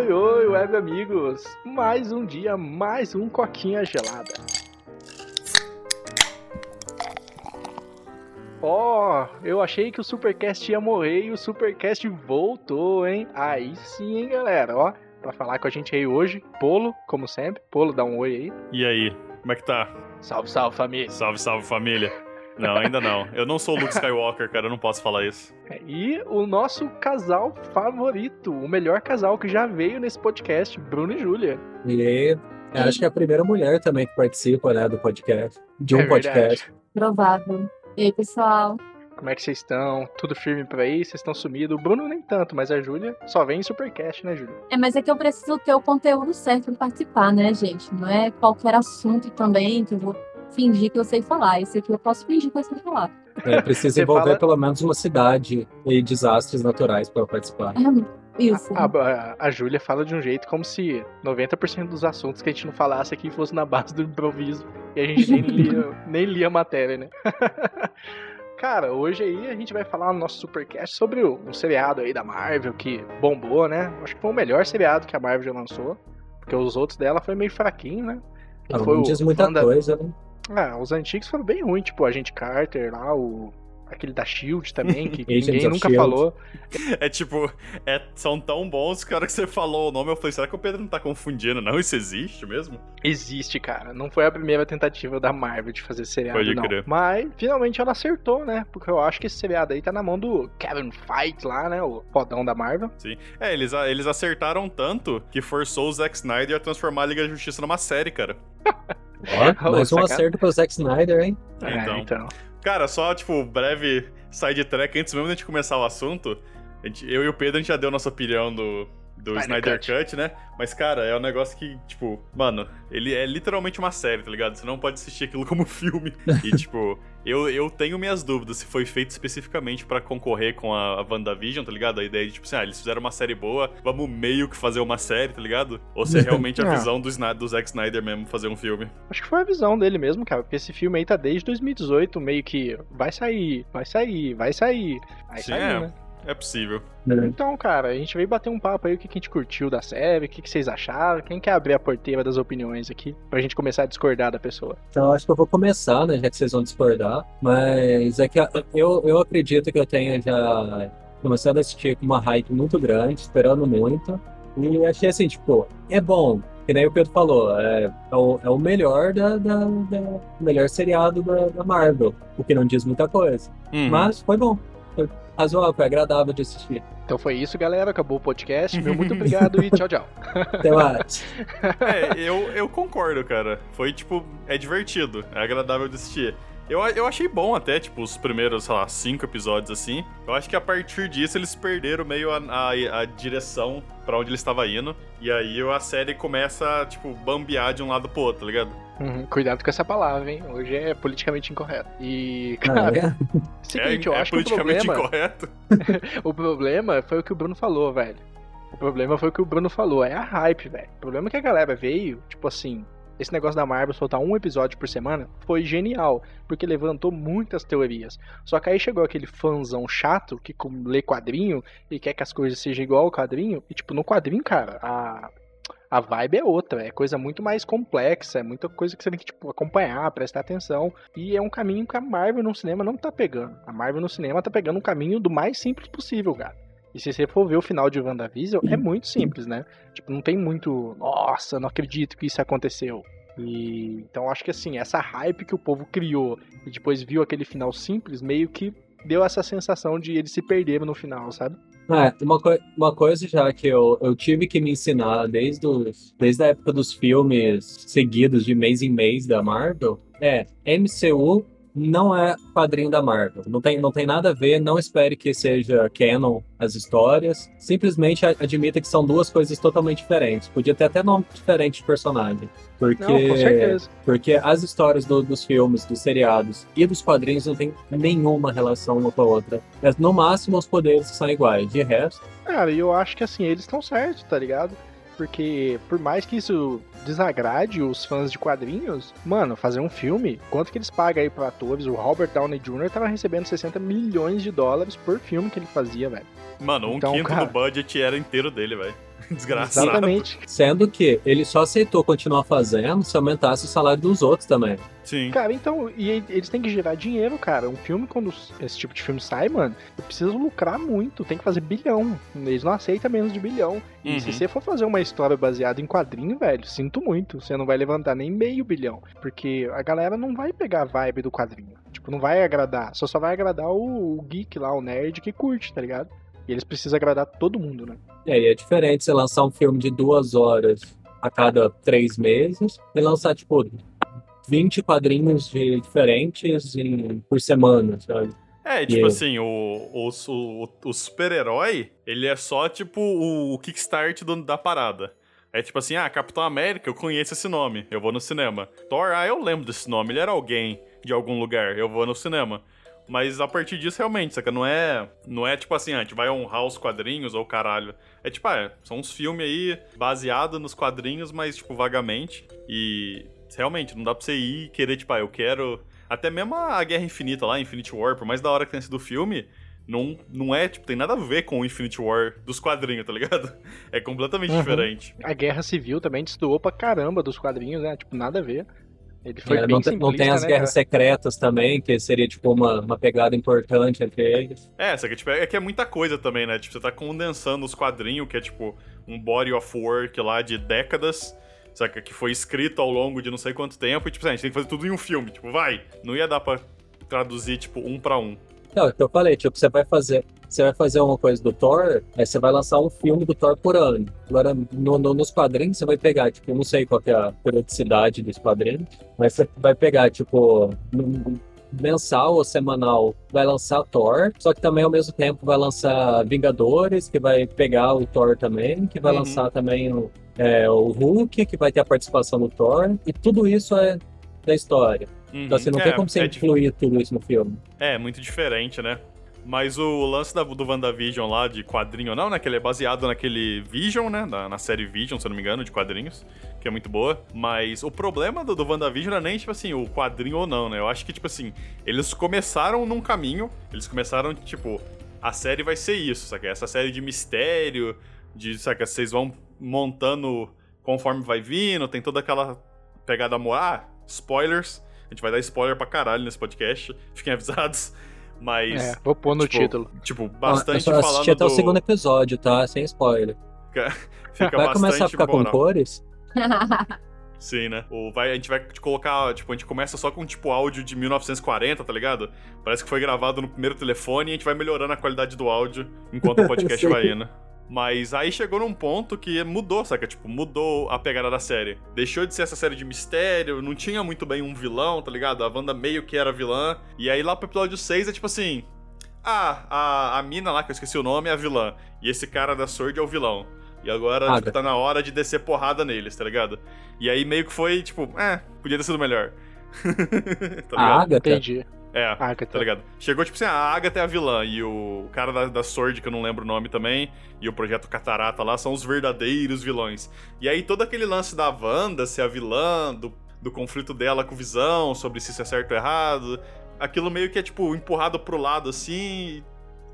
oi, oi, web amigos! Mais um dia, mais um coquinha gelada. Ó, oh, eu achei que o Supercast ia morrer e o Supercast voltou, hein? Aí sim, hein, galera, ó. Pra falar com a gente aí hoje, Polo, como sempre. Polo, dá um oi aí. E aí, como é que tá? Salve, salve, família. Salve, salve, família. Não, ainda não. Eu não sou o Luke Skywalker, cara, eu não posso falar isso. E o nosso casal favorito, o melhor casal que já veio nesse podcast, Bruno e Júlia. E acho que é a primeira mulher também que participa, né, do podcast. De um é podcast. Provável. E aí, pessoal? Como é que vocês estão? Tudo firme por aí? Vocês estão sumidos? O Bruno nem tanto, mas a Júlia só vem em Supercast, né, Júlia? É, mas é que eu preciso ter o conteúdo certo para participar, né, gente? Não é qualquer assunto também que eu vou fingir que eu sei falar. Esse aqui eu posso fingir que eu sei falar. É, precisa envolver fala... pelo menos uma cidade e desastres naturais para participar. É, isso. A, a, a Júlia fala de um jeito como se 90% dos assuntos que a gente não falasse aqui fosse na base do improviso e a gente nem lia, nem lia a matéria, né? Cara, hoje aí a gente vai falar no nosso supercast sobre um seriado aí da Marvel que bombou, né? Acho que foi o melhor seriado que a Marvel já lançou. Porque os outros dela foi meio fraquinho, né? Ah, foi não diz muita coisa, né? Ah, os antigos foram bem ruins, tipo, a gente Carter lá, o aquele da Shield também, que ninguém nunca Shield. falou. É tipo, é, são tão bons que a hora que você falou o nome, eu falei, será que o Pedro não tá confundindo, não? Isso existe mesmo? Existe, cara. Não foi a primeira tentativa da Marvel de fazer seriado, Pode não. Crer. Mas, finalmente ela acertou, né? Porque eu acho que esse seriado aí tá na mão do Kevin Feige lá, né? O fodão da Marvel. Sim. É, eles, eles acertaram tanto que forçou o Zack Snyder a transformar a Liga da Justiça numa série, cara. Ó, mais um acerto pro Zack Snyder, hein? É, então. então. Cara, só, tipo, breve sidetrack, antes mesmo de a gente começar o assunto, gente, eu e o Pedro, a gente já deu nossa opinião do, do Snyder Cut. Cut. né? Mas, cara, é um negócio que, tipo, mano, ele é literalmente uma série, tá ligado? Você não pode assistir aquilo como filme. E, tipo, eu, eu tenho minhas dúvidas se foi feito especificamente para concorrer com a, a WandaVision, tá ligado? A ideia de, tipo assim, ah, eles fizeram uma série boa, vamos meio que fazer uma série, tá ligado? Ou se é realmente a é. visão do, do Zack Snyder mesmo fazer um filme. Acho que foi a visão dele mesmo, cara, porque esse filme aí tá desde 2018, meio que vai sair, vai sair, vai sair. Aí Sim, saiu, é. né? É possível. Então, cara, a gente veio bater um papo aí, o que a gente curtiu da série, o que vocês acharam, quem quer abrir a porteira das opiniões aqui, pra gente começar a discordar da pessoa. Então, acho que eu vou começar, né, já que vocês vão discordar, mas é que eu, eu acredito que eu tenha já começado a assistir com uma hype muito grande, esperando muito, e achei assim, tipo, é bom, que nem o Pedro falou, é, é, o, é o melhor da, da, da melhor seriado da, da, Marvel, o que não diz muita coisa, uhum. mas foi bom. Foi razoável, foi agradável de assistir. Então foi isso, galera. Acabou o podcast. Meu muito obrigado e tchau, tchau. Até mais. É, eu, eu concordo, cara. Foi, tipo, é divertido, é agradável de assistir. Eu, eu achei bom até, tipo, os primeiros, sei lá, cinco episódios assim. Eu acho que a partir disso eles perderam meio a, a, a direção para onde eles estavam indo. E aí a série começa, tipo, bambear de um lado pro outro, tá ligado? Uhum, cuidado com essa palavra, hein? Hoje é politicamente incorreto. E, cara, ah, é? seguinte, eu é, acho é politicamente que o problema... incorreto. o problema foi o que o Bruno falou, velho. O problema foi o que o Bruno falou, é a hype, velho. O problema é que a galera veio, tipo assim, esse negócio da Marvel soltar um episódio por semana foi genial, porque levantou muitas teorias. Só que aí chegou aquele fãzão chato que lê quadrinho e quer que as coisas sejam igual ao quadrinho, e tipo, no quadrinho, cara, a, a vibe é outra, é coisa muito mais complexa, é muita coisa que você tem que tipo, acompanhar, prestar atenção. E é um caminho que a Marvel no cinema não tá pegando. A Marvel no cinema tá pegando um caminho do mais simples possível, cara. E se você for ver o final de WandaVision, é muito simples, né? Tipo, não tem muito. Nossa, não acredito que isso aconteceu. E então acho que assim, essa hype que o povo criou e depois viu aquele final simples, meio que deu essa sensação de eles se perderam no final, sabe? É, uma, co uma coisa já que eu, eu tive que me ensinar desde, os, desde a época dos filmes seguidos de mês em mês da Marvel é MCU não é quadrinho da Marvel. Não tem, não tem nada a ver, não espere que seja canon as histórias. Simplesmente admita que são duas coisas totalmente diferentes. Podia ter até nome diferente de personagem. Porque, não, com certeza. porque as histórias do, dos filmes, dos seriados e dos quadrinhos não tem nenhuma relação uma com a outra. Mas, no máximo, os poderes são iguais. De resto. Cara, eu acho que assim, eles estão certos, tá ligado? Porque por mais que isso desagrade os fãs de quadrinhos, mano, fazer um filme, quanto que eles pagam aí para atores? O Robert Downey Jr. tava recebendo 60 milhões de dólares por filme que ele fazia, velho. Mano, um então, quinto cara... do budget era inteiro dele, velho. Desgraçado. Exatamente. Sendo que ele só aceitou continuar fazendo se aumentasse o salário dos outros também. Sim. Cara, então, e eles têm que gerar dinheiro, cara. Um filme, quando esse tipo de filme sai, mano, precisa lucrar muito, tem que fazer bilhão. Eles não aceitam menos de bilhão. E Uhum. se você for fazer uma história baseada em quadrinho, velho, sinto muito. Você não vai levantar nem meio bilhão. Porque a galera não vai pegar a vibe do quadrinho. Tipo, não vai agradar. Só só vai agradar o, o geek lá, o nerd que curte, tá ligado? E eles precisam agradar todo mundo, né? E aí é diferente você lançar um filme de duas horas a cada três meses e lançar, tipo, 20 quadrinhos de, diferentes em- por semana, sabe? É, tipo Yeah. assim, o, o, o, o super-herói, ele é só, tipo, o, o kickstart do- da parada. É tipo assim, ah, Capitão América, eu conheço esse nome, eu vou no cinema. Thor, ah, eu lembro desse nome, ele era alguém de algum lugar, eu vou no cinema. Mas a partir disso, realmente, saca? Não é, não é tipo assim, ah, a gente vai honrar os quadrinhos ou caralho. É tipo, ah, são uns filmes aí baseados nos quadrinhos, mas, tipo, vagamente. E realmente, não dá pra você ir e querer, tipo, ah, eu quero. Até mesmo a Guerra Infinita lá, Infinity War, por mais da hora que tenha sido o filme, não, não é, tipo, tem nada a ver com o Infinity War dos quadrinhos, tá ligado? É completamente Uhum. diferente. A Guerra Civil também destoou pra caramba dos quadrinhos, né? Tipo, nada a ver. Ele foi É, bem não, tem- não tem as né, guerras cara? secretas também, que seria, tipo, uma, uma pegada importante entre eles. É, só que tipo, é que é muita coisa também, né? Tipo, você tá condensando os quadrinhos, que é tipo um body of work lá de décadas, saca? Que foi escrito ao longo de não sei quanto tempo, e tipo, a gente tem que fazer tudo em um filme, tipo, vai. Não ia dar pra traduzir, tipo, um pra um. Não, é o que eu falei, tipo, você vai fazer. Você vai fazer uma coisa do Thor, aí você vai lançar um filme do Thor por ano. Agora, no- no- nos quadrinhos, você vai pegar, tipo, eu não sei qual que é a periodicidade dos quadrinhos, mas você vai pegar, tipo, mensal ou semanal, vai lançar Thor, só que também ao mesmo tempo vai lançar Vingadores, que vai pegar o Thor também, que vai Uhum. lançar também o, é, o Hulk, que vai ter a participação do Thor, e tudo isso é da história. Então, assim, não Uhum. tem É, como você é, incluir tudo isso no filme. É, muito diferente, né? Mas o lance da, do WandaVision lá, de quadrinho ou não, né? Que ele é baseado naquele Vision, né? Na, na série Vision, se eu não me engano, de quadrinhos. Que é muito boa. Mas o problema do, do WandaVision não é nem, tipo assim, o quadrinho ou não, né? Eu acho que, tipo assim, eles começaram num caminho. Eles começaram, tipo, a série vai ser isso, saca? Essa série de mistério, de, saca? Vocês vão montando conforme vai vindo, tem toda aquela pegada moral. Ah, spoilers. A gente vai dar spoiler pra caralho nesse podcast. Fiquem avisados. Mas, É, vou pôr no tipo, título. tipo, eu bastante só assisti falando até o do... segundo episódio, tá? Sem spoiler. Fica Vai começar a bastante ficar com cores? Sim, né? O vai, a gente vai te colocar, tipo, a gente começa só com, tipo, áudio de 1940, tá ligado? Parece que foi gravado no primeiro telefone e a gente vai melhorando a qualidade do áudio enquanto o podcast vai indo. Mas aí chegou num ponto que mudou, saca? Tipo, mudou a pegada da série. Deixou de ser essa série de mistério, não tinha muito bem um vilão, tá ligado? A Wanda meio que era vilã. E aí lá pro episódio 6 é tipo assim... Ah, a, a mina lá, que eu esqueci o nome, é a vilã. E esse cara da Sword é o vilão. E agora, tipo, tá na hora de descer porrada neles, tá ligado? E aí meio que foi, tipo, é, podia ter sido melhor. tá A ligado? Agatha? Entendi. É, Agatha. tá ligado? Chegou, tipo assim, a Agatha é a vilã e o cara da, da Sword, que eu não lembro o nome também, e o Projeto Catarata lá são os verdadeiros vilões. E aí todo aquele lance da Wanda ser a vilã, do, do conflito dela com o Visão, sobre se isso é certo ou errado, aquilo meio que é, tipo, empurrado pro lado, assim,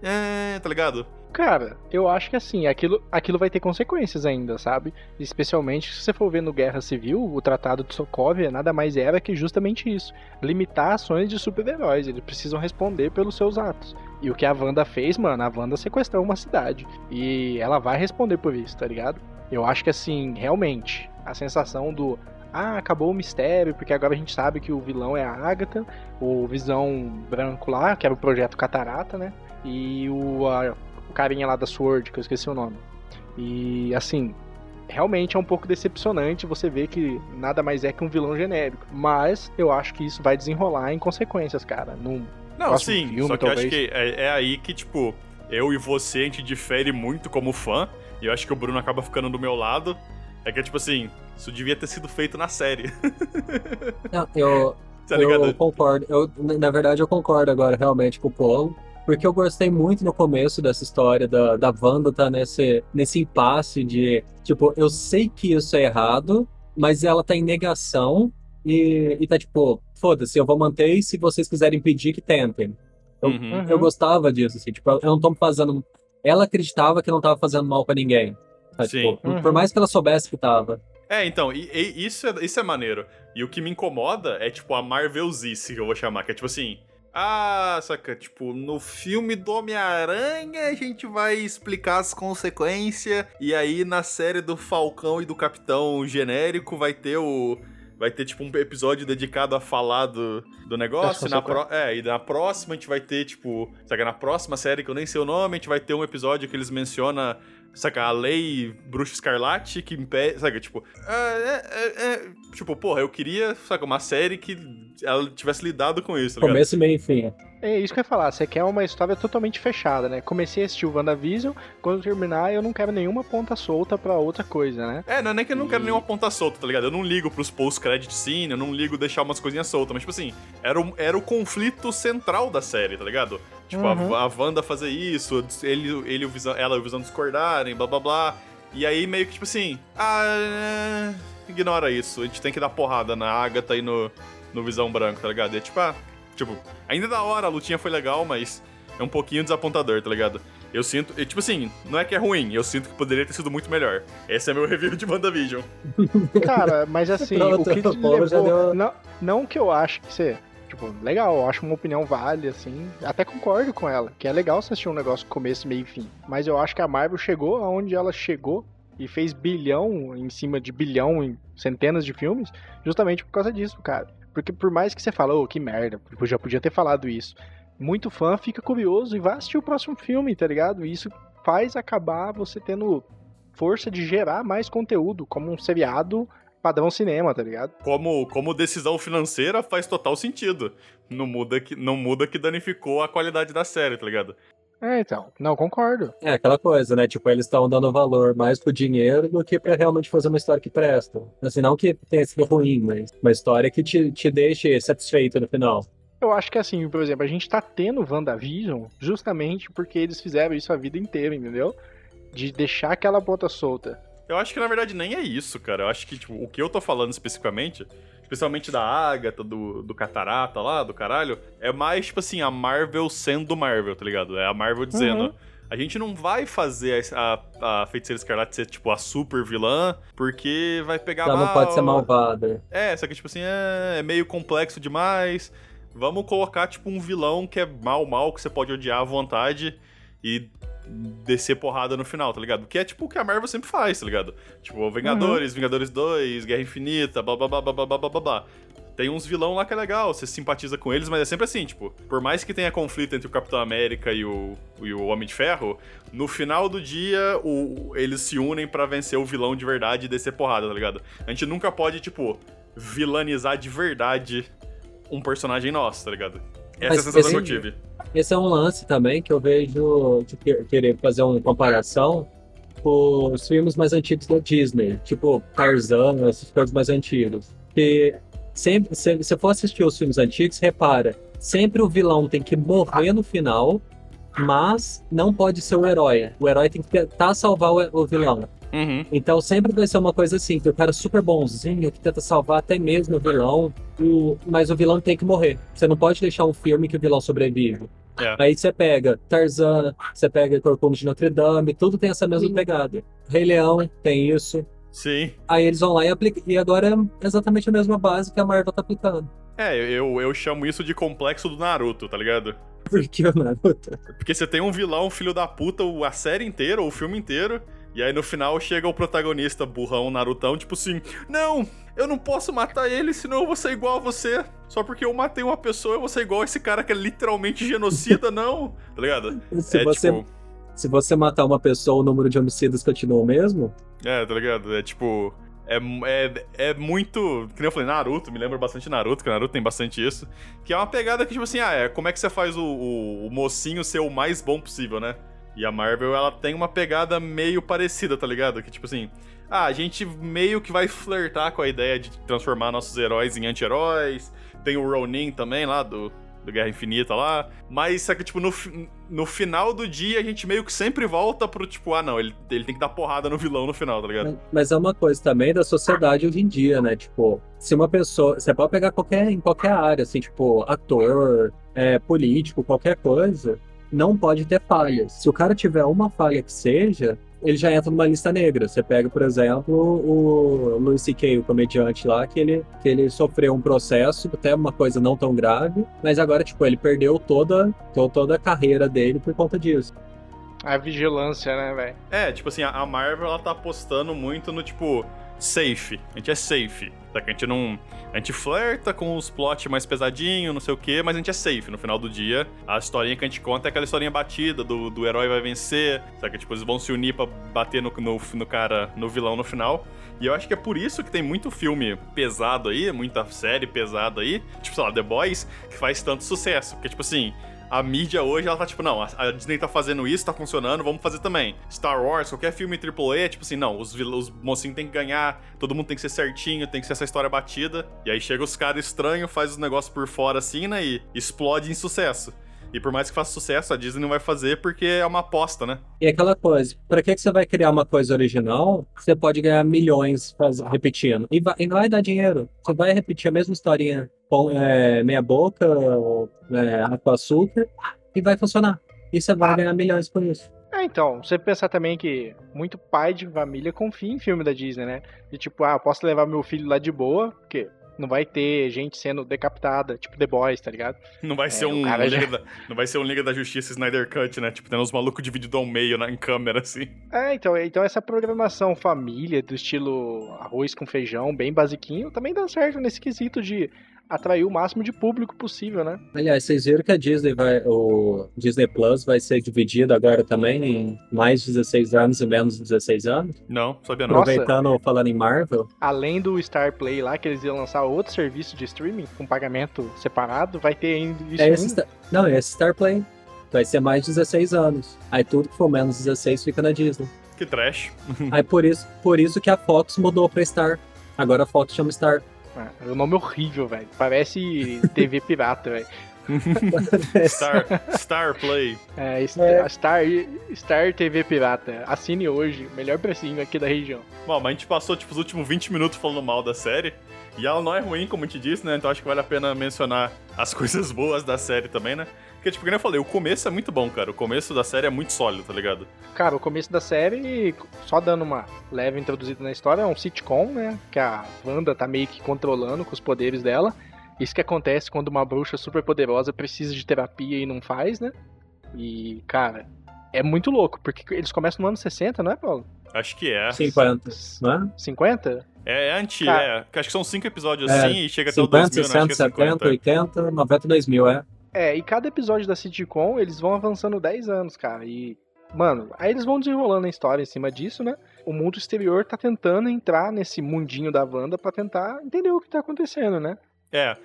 é, tá ligado? Cara, eu acho que assim, aquilo, aquilo vai ter consequências ainda, sabe? Especialmente se você for ver no Guerra Civil, o Tratado de Sokovia nada mais era que justamente isso. Limitar ações de super-heróis. Eles precisam responder pelos seus atos. E o que a Wanda fez, mano, a Wanda sequestrou uma cidade. E ela vai responder por isso, tá ligado? Eu acho que assim, realmente, a sensação do. Ah, acabou o mistério, porque agora a gente sabe que o vilão é a Agatha, o Visão Branco lá, que era o projeto Catarata, né? E o, a- o carinha lá da Sword, que eu esqueci o nome. E assim, realmente é um pouco decepcionante você ver que nada mais é que um vilão genérico. Mas eu acho que isso vai desenrolar em consequências, cara. Num Não, sim, filme, só que eu acho talvez. que é, é aí que, tipo, eu e você, a gente difere muito como fã, e eu acho que o Bruno acaba ficando do meu lado. É que, tipo assim, isso devia ter sido feito na série. Não, eu, tá ligado? eu concordo. Eu, na verdade, eu concordo agora realmente com o Paulo. Porque eu gostei muito no começo dessa história da, da Wanda tá nesse, nesse impasse de, tipo, eu sei que isso é errado, mas ela tá em negação e, e tá tipo, foda-se, eu vou manter e se vocês quiserem impedir, que tentem. Eu, Uhum. Uhum. eu gostava disso, assim, tipo, eu não tô fazendo. Ela acreditava que não tava fazendo mal pra ninguém. Tá? Tipo, uhum. Por mais que ela soubesse que tava. É, então, e, e, isso, é, isso é maneiro. E o que me incomoda é, tipo, a Marvelzice, que eu vou chamar, que é tipo assim. Ah, saca, tipo, no filme do Homem-Aranha a gente vai explicar as consequências, e aí na série do Falcão e do Capitão genérico vai ter o. Vai ter, tipo, um episódio dedicado a falar do, do negócio. Na pro... É, e na próxima a gente vai ter, tipo. Saca, na próxima série, que eu nem sei o nome, a gente vai ter um episódio que eles mencionam saca, a lei Bruxa Escarlate que impede, saca, tipo, é, é, é, é, tipo, porra, eu queria, saca, uma série que ela tivesse lidado com isso, tá Começo, meio e fim. É isso que eu ia falar, você quer uma história totalmente fechada, né? Comecei a assistir o WandaVision, quando terminar eu não quero nenhuma ponta solta pra outra coisa, né? É, não é nem que eu não e... quero nenhuma ponta solta, tá ligado? Eu não ligo pros post-credit scene, eu não ligo deixar umas coisinhas soltas, mas tipo assim, era o, era o conflito central da série, tá ligado? Tipo, uhum. a, a Wanda fazer isso, ele, ele ela e o Visão discordarem, blá blá blá. E aí meio que tipo assim, ah, ignora isso, a gente tem que dar porrada na Agatha e no, no Visão Branco, tá ligado? E é tipo, ah, tipo, ainda da hora, a lutinha foi legal, mas é um pouquinho desapontador, tá ligado? Eu sinto, tipo assim, não é que é ruim, eu sinto que poderia ter sido muito melhor. Esse é meu review de WandaVision. Cara, mas assim, Pronto, o que te levou, deu... não, não que eu acho que você Tipo, legal, acho uma opinião válida, assim. Até concordo com ela, que é legal você assistir um negócio começo, meio e fim. Mas eu acho que a Marvel chegou aonde ela chegou e fez bilhão em cima de bilhão em centenas de filmes, justamente por causa disso, cara. Porque por mais que você fale, oh, que merda, eu já podia ter falado isso. Muito fã fica curioso e vai assistir o próximo filme, tá ligado? E isso faz acabar você tendo força de gerar mais conteúdo, como um seriado padrão cinema, tá ligado? Como, como decisão financeira faz total sentido. Não muda que, não muda que danificou a qualidade da série, tá ligado? É, então, não concordo. É aquela coisa, né? Tipo, eles estão dando valor mais pro dinheiro do que pra realmente fazer uma história que presta. Assim, não que tenha sido ruim, mas uma história que te, te deixe satisfeito no final. Eu acho que assim, por exemplo, a gente tá tendo WandaVision justamente porque eles fizeram isso a vida inteira, entendeu? De deixar aquela ponta solta. Eu acho que na verdade nem é isso, cara. Eu acho que, tipo, o que eu tô falando especificamente, especialmente da Agatha, do, do Catarata lá, do caralho, é mais, tipo assim, a Marvel sendo Marvel, tá ligado? É a Marvel dizendo. Uhum. A gente não vai fazer a, a, a Feiticeira Escarlate ser, tipo, a super vilã, porque vai pegar Ela mal. não pode ser malvada. É, só que, tipo assim, é, é meio complexo demais. Vamos colocar, tipo, um vilão que é mal, mal, que você pode odiar à vontade e descer porrada no final, tá ligado? Que é tipo o que a Marvel sempre faz, tá ligado? Tipo, Vingadores, uhum. Vingadores 2, Guerra Infinita, blá blá blá blá blá blá blá blá. Tem uns vilão lá que é legal, você simpatiza com eles, mas é sempre assim, tipo, por mais que tenha conflito entre o Capitão América e o, e o Homem de Ferro, no final do dia o, eles se unem para vencer o vilão de verdade e descer porrada, tá ligado? A gente nunca pode, tipo, vilanizar de verdade um personagem nosso, tá ligado? Essa mas, é a sensação que eu tive. Esse é um lance também que eu vejo de querer fazer uma comparação com os filmes mais antigos da Disney, tipo Tarzan, esses filmes mais antigos. Que sempre, se você for assistir os filmes antigos, repara, sempre o vilão tem que morrer no final, mas não pode ser o herói. O herói tem que tentar salvar o vilão. Uhum. Então sempre vai ser uma coisa assim, que o cara é super bonzinho, que tenta salvar até mesmo o vilão, mas o vilão tem que morrer. Você não pode deixar um filme que o vilão sobrevive. É. Aí você pega Tarzan, você pega Corcunda de Notre Dame, tudo tem essa mesma Sim. pegada. Rei Leão tem isso. Sim. Aí eles vão lá e aplicam. E agora é exatamente a mesma base que a Marvel tá aplicando. É, eu, eu chamo isso de complexo do Naruto, tá ligado? Por que o Naruto? Porque você tem um vilão, filho da puta, a série inteira, ou o filme inteiro, e aí no final chega o protagonista burrão, Narutão, tipo assim: Não, eu não posso matar ele, senão eu vou ser igual a você. Só porque eu matei uma pessoa, eu vou ser igual a esse cara que é literalmente genocida, não. Tá ligado? Se, é, você, tipo... se você matar uma pessoa, o número de homicídios continua o mesmo? É, tá ligado? É tipo. É, é, é muito. Que nem eu falei, Naruto, me lembra bastante Naruto, que Naruto tem bastante isso. Que é uma pegada que, tipo assim, ah, é como é que você faz o, o, o mocinho ser o mais bom possível, né? E a Marvel, ela tem uma pegada meio parecida, tá ligado? Que tipo assim, ah, a gente meio que vai flertar com a ideia de transformar nossos heróis em anti-heróis. Tem o Ronin também lá do, do Guerra Infinita lá. Mas só que, tipo, no, no final do dia a gente meio que sempre volta pro tipo, ah, não, ele, ele tem que dar porrada no vilão no final, tá ligado? Mas, é uma coisa também da sociedade hoje em dia, né? Tipo, se uma pessoa. Você pode pegar qualquer, em qualquer área, assim, tipo, ator, é, político, qualquer coisa não pode ter falhas. Se o cara tiver uma falha que seja, ele já entra numa lista negra. Você pega, por exemplo, o Louis C.K., o comediante lá, que ele, que ele sofreu um processo, até uma coisa não tão grave, mas agora, tipo, ele perdeu toda, toda a carreira dele por conta disso. A vigilância, né, velho? É, tipo assim, a Marvel, ela tá apostando muito no, tipo, safe. A gente é safe. Tá? A gente não. A gente flerta com os plots mais pesadinhos, não sei o quê, mas a gente é safe. No final do dia, a historinha que a gente conta é aquela historinha batida do, do herói vai vencer. Sabe? Tipo, eles vão se unir pra bater no, no, no cara, no vilão no final. E eu acho que é por isso que tem muito filme pesado aí, muita série pesada aí, tipo, sei lá, The Boys, que faz tanto sucesso. Porque, tipo assim, a mídia hoje, ela tá tipo, não, a Disney tá fazendo isso, tá funcionando, vamos fazer também. Star Wars, qualquer filme AAA, é tipo assim, não, os, os mocinhos tem que ganhar, todo mundo tem que ser certinho, tem que ser essa história batida. E aí chega os caras estranhos, faz os negócios por fora assim, né, e explode em sucesso. E por mais que faça sucesso, a Disney não vai fazer porque é uma aposta, né? E aquela coisa, pra que, que você vai criar uma coisa original? Você pode ganhar milhões repetindo. E, vai, e não vai dar dinheiro. Você vai repetir a mesma historinha é, meia boca, é, com açúcar, e vai funcionar. E você vai ganhar milhões por isso. É, então, você pensar também que muito pai de família confia em filme da Disney, né? De tipo, ah, posso levar meu filho lá de boa, porque não vai ter gente sendo decapitada, tipo The Boys, tá ligado? Não vai é, ser um Liga já... da, não vai ser um Liga da Justiça Snyder Cut, né? Tipo, tendo uns malucos divididos ao meio na, em câmera, assim. É, então, então essa programação família, do estilo arroz com feijão, bem basiquinho, também dá certo nesse quesito de atrair o máximo de público possível, né? Aliás, vocês viram que a Disney vai, o Disney Plus vai ser dividido agora também em mais 16 anos e menos 16 anos? Não, sabia não. Aproveitando, Nossa, falando em Marvel. Além do Star Play lá, que eles iam lançar outro serviço de streaming com pagamento separado, vai ter ainda isso é esse, Não, esse Star Play vai ser mais 16 anos. Aí tudo que for menos 16 fica na Disney. Que trash. Aí por isso, por isso que a Fox mudou pra Star. Agora a Fox chama Star. É, o nome é horrível, velho. Parece TV pirata, velho. Star, Star Play. É, é. Star, Star TV Pirata. Assine hoje, melhor precinho aqui da região. Bom, mas a gente passou tipo, os últimos 20 minutos falando mal da série. E ela não é ruim, como eu te disse, né? Então acho que vale a pena mencionar as coisas boas da série também, né? Porque, tipo, como eu falei, o começo é muito bom, cara. O começo da série é muito sólido, tá ligado? Cara, o começo da série, só dando uma leve introduzida na história, é um sitcom, né? Que a Wanda tá meio que controlando com os poderes dela. Isso que acontece quando uma bruxa super poderosa precisa de terapia e não faz, né? E, cara, é muito louco, porque eles começam no ano 60, não é, Paulo? Acho que é. 50, não é? 50? É, é antigo, é. Acho que são cinco episódios é, assim e chega 50, até o 2000, 60, né? Acho que é 70, 80, 90, 2000, é. É, e cada episódio da sitcom, eles vão avançando 10 anos, cara, e... Mano, aí eles vão desenrolando a história em cima disso, né? O mundo exterior tá tentando entrar nesse mundinho da Wanda para tentar entender o que tá acontecendo, né? É,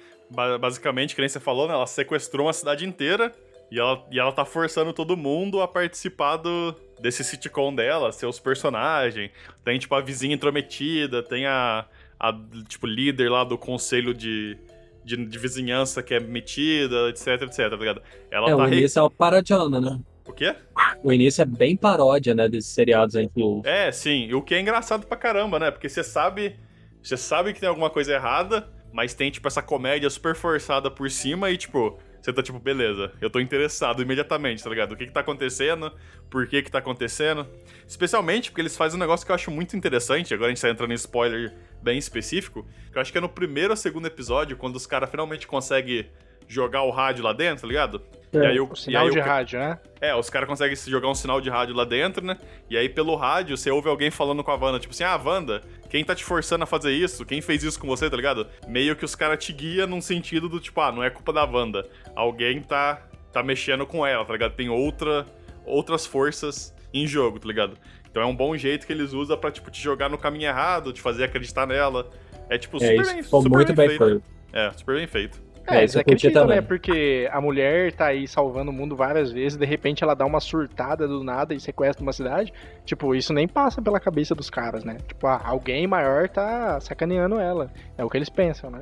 basicamente, que nem você falou, né? Ela sequestrou uma cidade inteira e ela, e ela tá forçando todo mundo a participar do, desse sitcom dela, seus personagens. Tem, tipo, a vizinha intrometida, tem a, a tipo, líder lá do conselho de, de, de vizinhança que é metida, etc, etc, tá ligado? Ela é, tá o início re... é o parodiana, né? O quê? O início é bem paródia, né, desses seriados aí que... É, sim. O que é engraçado pra caramba, né? Porque você sabe... Você sabe que tem alguma coisa errada, mas tem, tipo, essa comédia super forçada por cima e, tipo, você tá tipo, beleza, eu tô interessado imediatamente, tá ligado? O que que tá acontecendo? Por que que tá acontecendo? Especialmente porque eles fazem um negócio que eu acho muito interessante, agora a gente tá entrando em spoiler bem específico, que eu acho que é no primeiro ou segundo episódio, quando os caras finalmente conseguem jogar o rádio lá dentro, tá ligado? É, e aí o, sinal de o, rádio, né? É, os caras conseguem jogar um sinal de rádio lá dentro, né? E aí pelo rádio você ouve alguém falando com a Wanda, tipo assim, ah, Wanda, quem tá te forçando a fazer isso? Quem fez isso com você, tá ligado? Meio que os caras te guiam num sentido do tipo, ah, não é culpa da Wanda. Alguém tá, tá mexendo com ela, tá ligado? Tem outra, outras forças em jogo, tá ligado? Então é um bom jeito que eles usam pra, tipo, te jogar no caminho errado, te fazer acreditar nela. É, tipo, é, super, bem, super muito bem feito. feito. É, super bem feito. É, isso é acredita, né? Porque a mulher tá aí salvando o mundo várias vezes, de repente ela dá uma surtada do nada e sequestra uma cidade. Tipo, isso nem passa pela cabeça dos caras, né? Tipo, ah, alguém maior tá sacaneando ela. É o que eles pensam, né?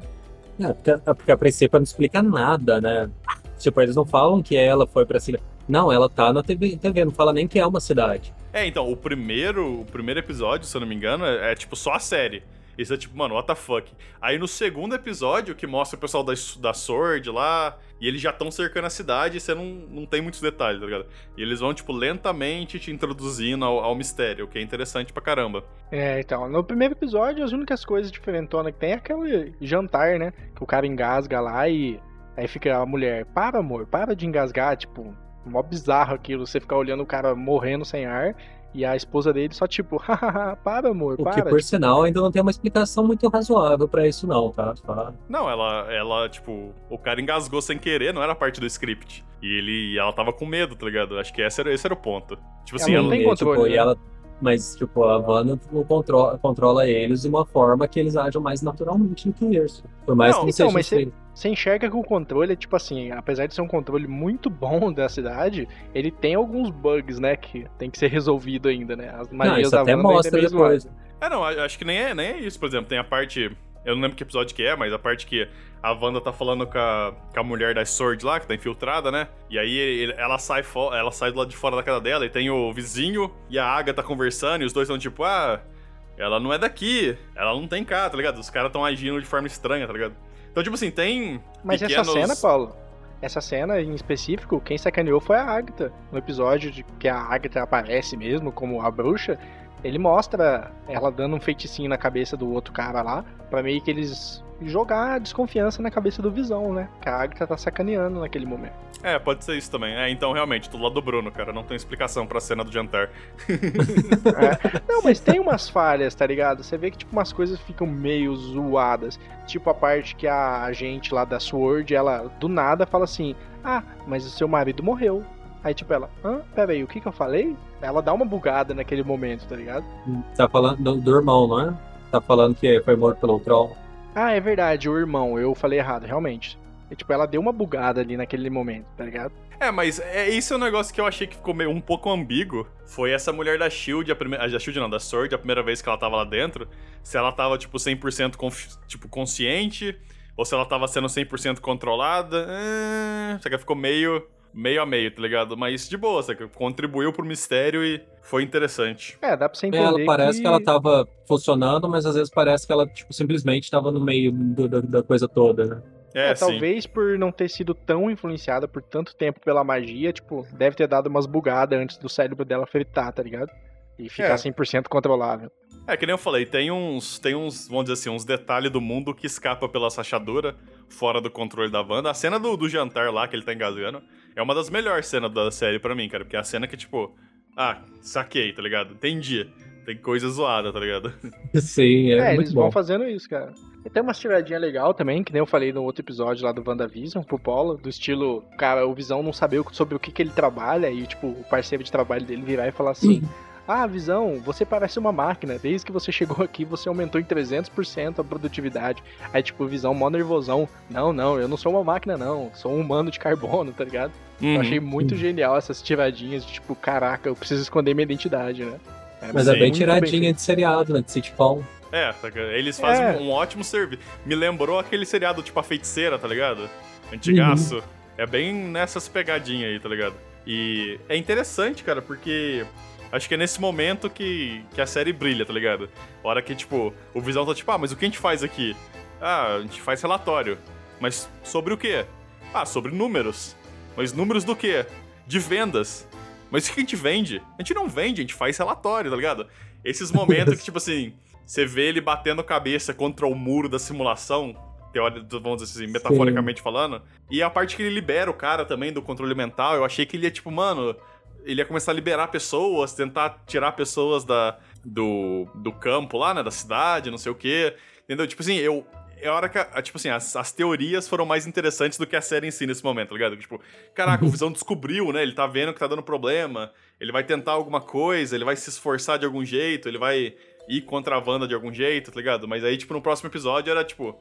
É, porque, é porque a princípio não explica nada, né? Tipo, eles não falam que ela foi pra cima. Não, ela tá na TV, TV, não fala nem que é uma cidade. É, então, o primeiro, o primeiro episódio, se eu não me engano, é, é tipo só a série. Isso é tipo, mano, what the fuck. Aí no segundo episódio, que mostra o pessoal da, da Sword lá, e eles já estão cercando a cidade e você não, não tem muitos detalhes, tá ligado? E eles vão, tipo, lentamente te introduzindo ao, ao mistério, o que é interessante pra caramba. É, então, no primeiro episódio, as únicas coisas diferentonas que tem é aquele jantar, né? Que o cara engasga lá e aí fica a mulher, para amor, para de engasgar, tipo, mó bizarro aquilo, você ficar olhando o cara morrendo sem ar e a esposa dele só tipo, hahaha, para amor, O para. que, por tipo, sinal, ainda não tem uma explicação muito razoável pra isso, não, tá? Só- Não, ela, ela, tipo, o cara engasgou sem querer, não era parte do script. E ele, ela tava com medo, tá ligado? Acho que esse era, esse era o ponto. Tipo assim, Ela não ela, tem e, controle, tipo, né? e ela, mas, tipo, a Wanda não controla, controla eles de uma forma que eles ajam mais naturalmente do que isso. Por mais Não, que não então, seja mas feito. Você enxerga que o controle é tipo assim, apesar de ser um controle muito bom da cidade, ele tem alguns bugs, né, que tem que ser resolvido ainda, né? As Não, isso da até Wanda é mostra depois. É, não, acho que nem é, nem é isso. Por exemplo, tem a parte. Eu não lembro que episódio que é, mas a parte que a Wanda tá falando com a, com a mulher da Sword lá, que tá infiltrada, né? E aí ele- ela sai, ela sai do lado de fora da casa dela e tem o vizinho e a Agatha conversando, e os dois estão tipo, ah, ela não é daqui, ela não tem cá, tá ligado? Os caras estão agindo de forma estranha, tá ligado? Então, tipo assim, tem. Mas pequenos... essa cena, Paulo, essa cena em específico, quem sacaneou foi a Agatha. No episódio de que a Agatha aparece mesmo como a bruxa, ele mostra ela dando um feiticinho na cabeça do outro cara lá, pra meio que eles jogar desconfiança na cabeça do Visão, né? Que a Agatha tá sacaneando naquele momento. É, pode ser isso também. É, então, realmente, do lado do Bruno, cara, não tem explicação pra cena do jantar. É. Não, mas tem umas falhas, tá ligado? Você vê que tipo umas coisas ficam meio zoadas. Tipo a parte que a agente lá da Sword, ela do nada fala assim: "Ah, mas o seu marido morreu". Aí tipo ela: "Hã? Pera aí, o que que eu falei?" Ela dá uma bugada naquele momento, tá ligado? Tá falando do, do irmão, não é? Tá falando que foi morto pelo Troll. Ah, é verdade, o irmão, eu falei errado, realmente. E, tipo, ela deu uma bugada ali naquele momento, tá ligado? É, mas é, esse é um negócio que eu achei que ficou meio um pouco ambíguo. Foi essa mulher da Shield, a primeira. Da Shield não, da Sword, a primeira vez que ela tava lá dentro. Se ela tava, tipo, 100% confi- tipo, consciente, ou se ela tava sendo 100% controlada. É... Só que ficou meio. Meio a meio, tá ligado? Mas de boa, sabe? Contribuiu pro mistério e foi interessante. É, dá pra você entender. Ela parece que... ela tava funcionando, mas às vezes parece que ela, tipo, simplesmente tava no meio do- da, da coisa toda, né? É, É, sim. talvez por não ter sido tão influenciada por tanto tempo pela magia, tipo, deve ter dado umas bugadas antes do cérebro dela fritar, tá ligado? E ficar É. 100% controlável. É, que nem eu falei, tem uns, tem uns, vamos dizer assim, uns detalhes do mundo que escapa pela rachadura, fora do controle da Wanda. A cena do, do jantar lá, que ele tá engasgando, é uma das melhores cenas da série pra mim, cara. Porque é a cena que, tipo, ah, saquei, tá ligado? Entendi. Tem coisa zoada, tá ligado? Sim, é, É, muito eles bom. vão fazendo isso, cara. E tem umas tiradinhas legal também, que nem eu falei no outro episódio lá do WandaVision, pro Polo, do estilo, cara, o Visão não saber sobre o que, que ele trabalha, e tipo, o parceiro de trabalho dele virar e falar assim, ah, Visão, você parece uma máquina, desde que você chegou aqui você aumentou em 300% a produtividade. Aí tipo, Visão mó nervosão, não, não, eu não sou uma máquina não, sou um humano de carbono, tá ligado? Eu Uhum. achei muito genial essas tiradinhas de tipo, caraca, eu preciso esconder minha identidade, né? Era Mas é bem tiradinha de seriado, né? De sitcom. É, tá ligado? eles fazem É. um ótimo serviço. Me lembrou aquele seriado, tipo, A Feiticeira, tá ligado? Antigaço. É bem nessas pegadinhas aí, tá ligado? E é interessante, cara, porque acho que é nesse momento que, que a série brilha, tá ligado? Hora que, tipo, o Visão tá tipo, ah, mas o que a gente faz aqui? Ah, a gente faz relatório. Mas sobre o quê? Ah, sobre números. Mas números do quê? De vendas. Mas o que a gente vende? A gente não vende, a gente faz relatório, tá ligado? Esses momentos que, tipo assim, você vê ele batendo cabeça contra o muro da simulação, teoria, vamos dizer assim, metaforicamente falando, e a parte que ele libera o cara também do controle mental, eu achei que ele ia, tipo, mano, ele ia começar a liberar pessoas, tentar tirar pessoas da, do, do campo lá, né, da cidade, não sei o quê, entendeu? Tipo assim, eu... É a hora que, a- tipo assim, as, as teorias foram mais interessantes do que a série em si nesse momento, tá ligado? Tipo, caraca, o Visão descobriu, né? Ele tá vendo que tá dando problema, ele vai tentar alguma coisa, ele vai se esforçar de algum jeito, ele vai ir contra a Wanda de algum jeito, tá ligado? Mas aí, tipo, no próximo episódio era tipo,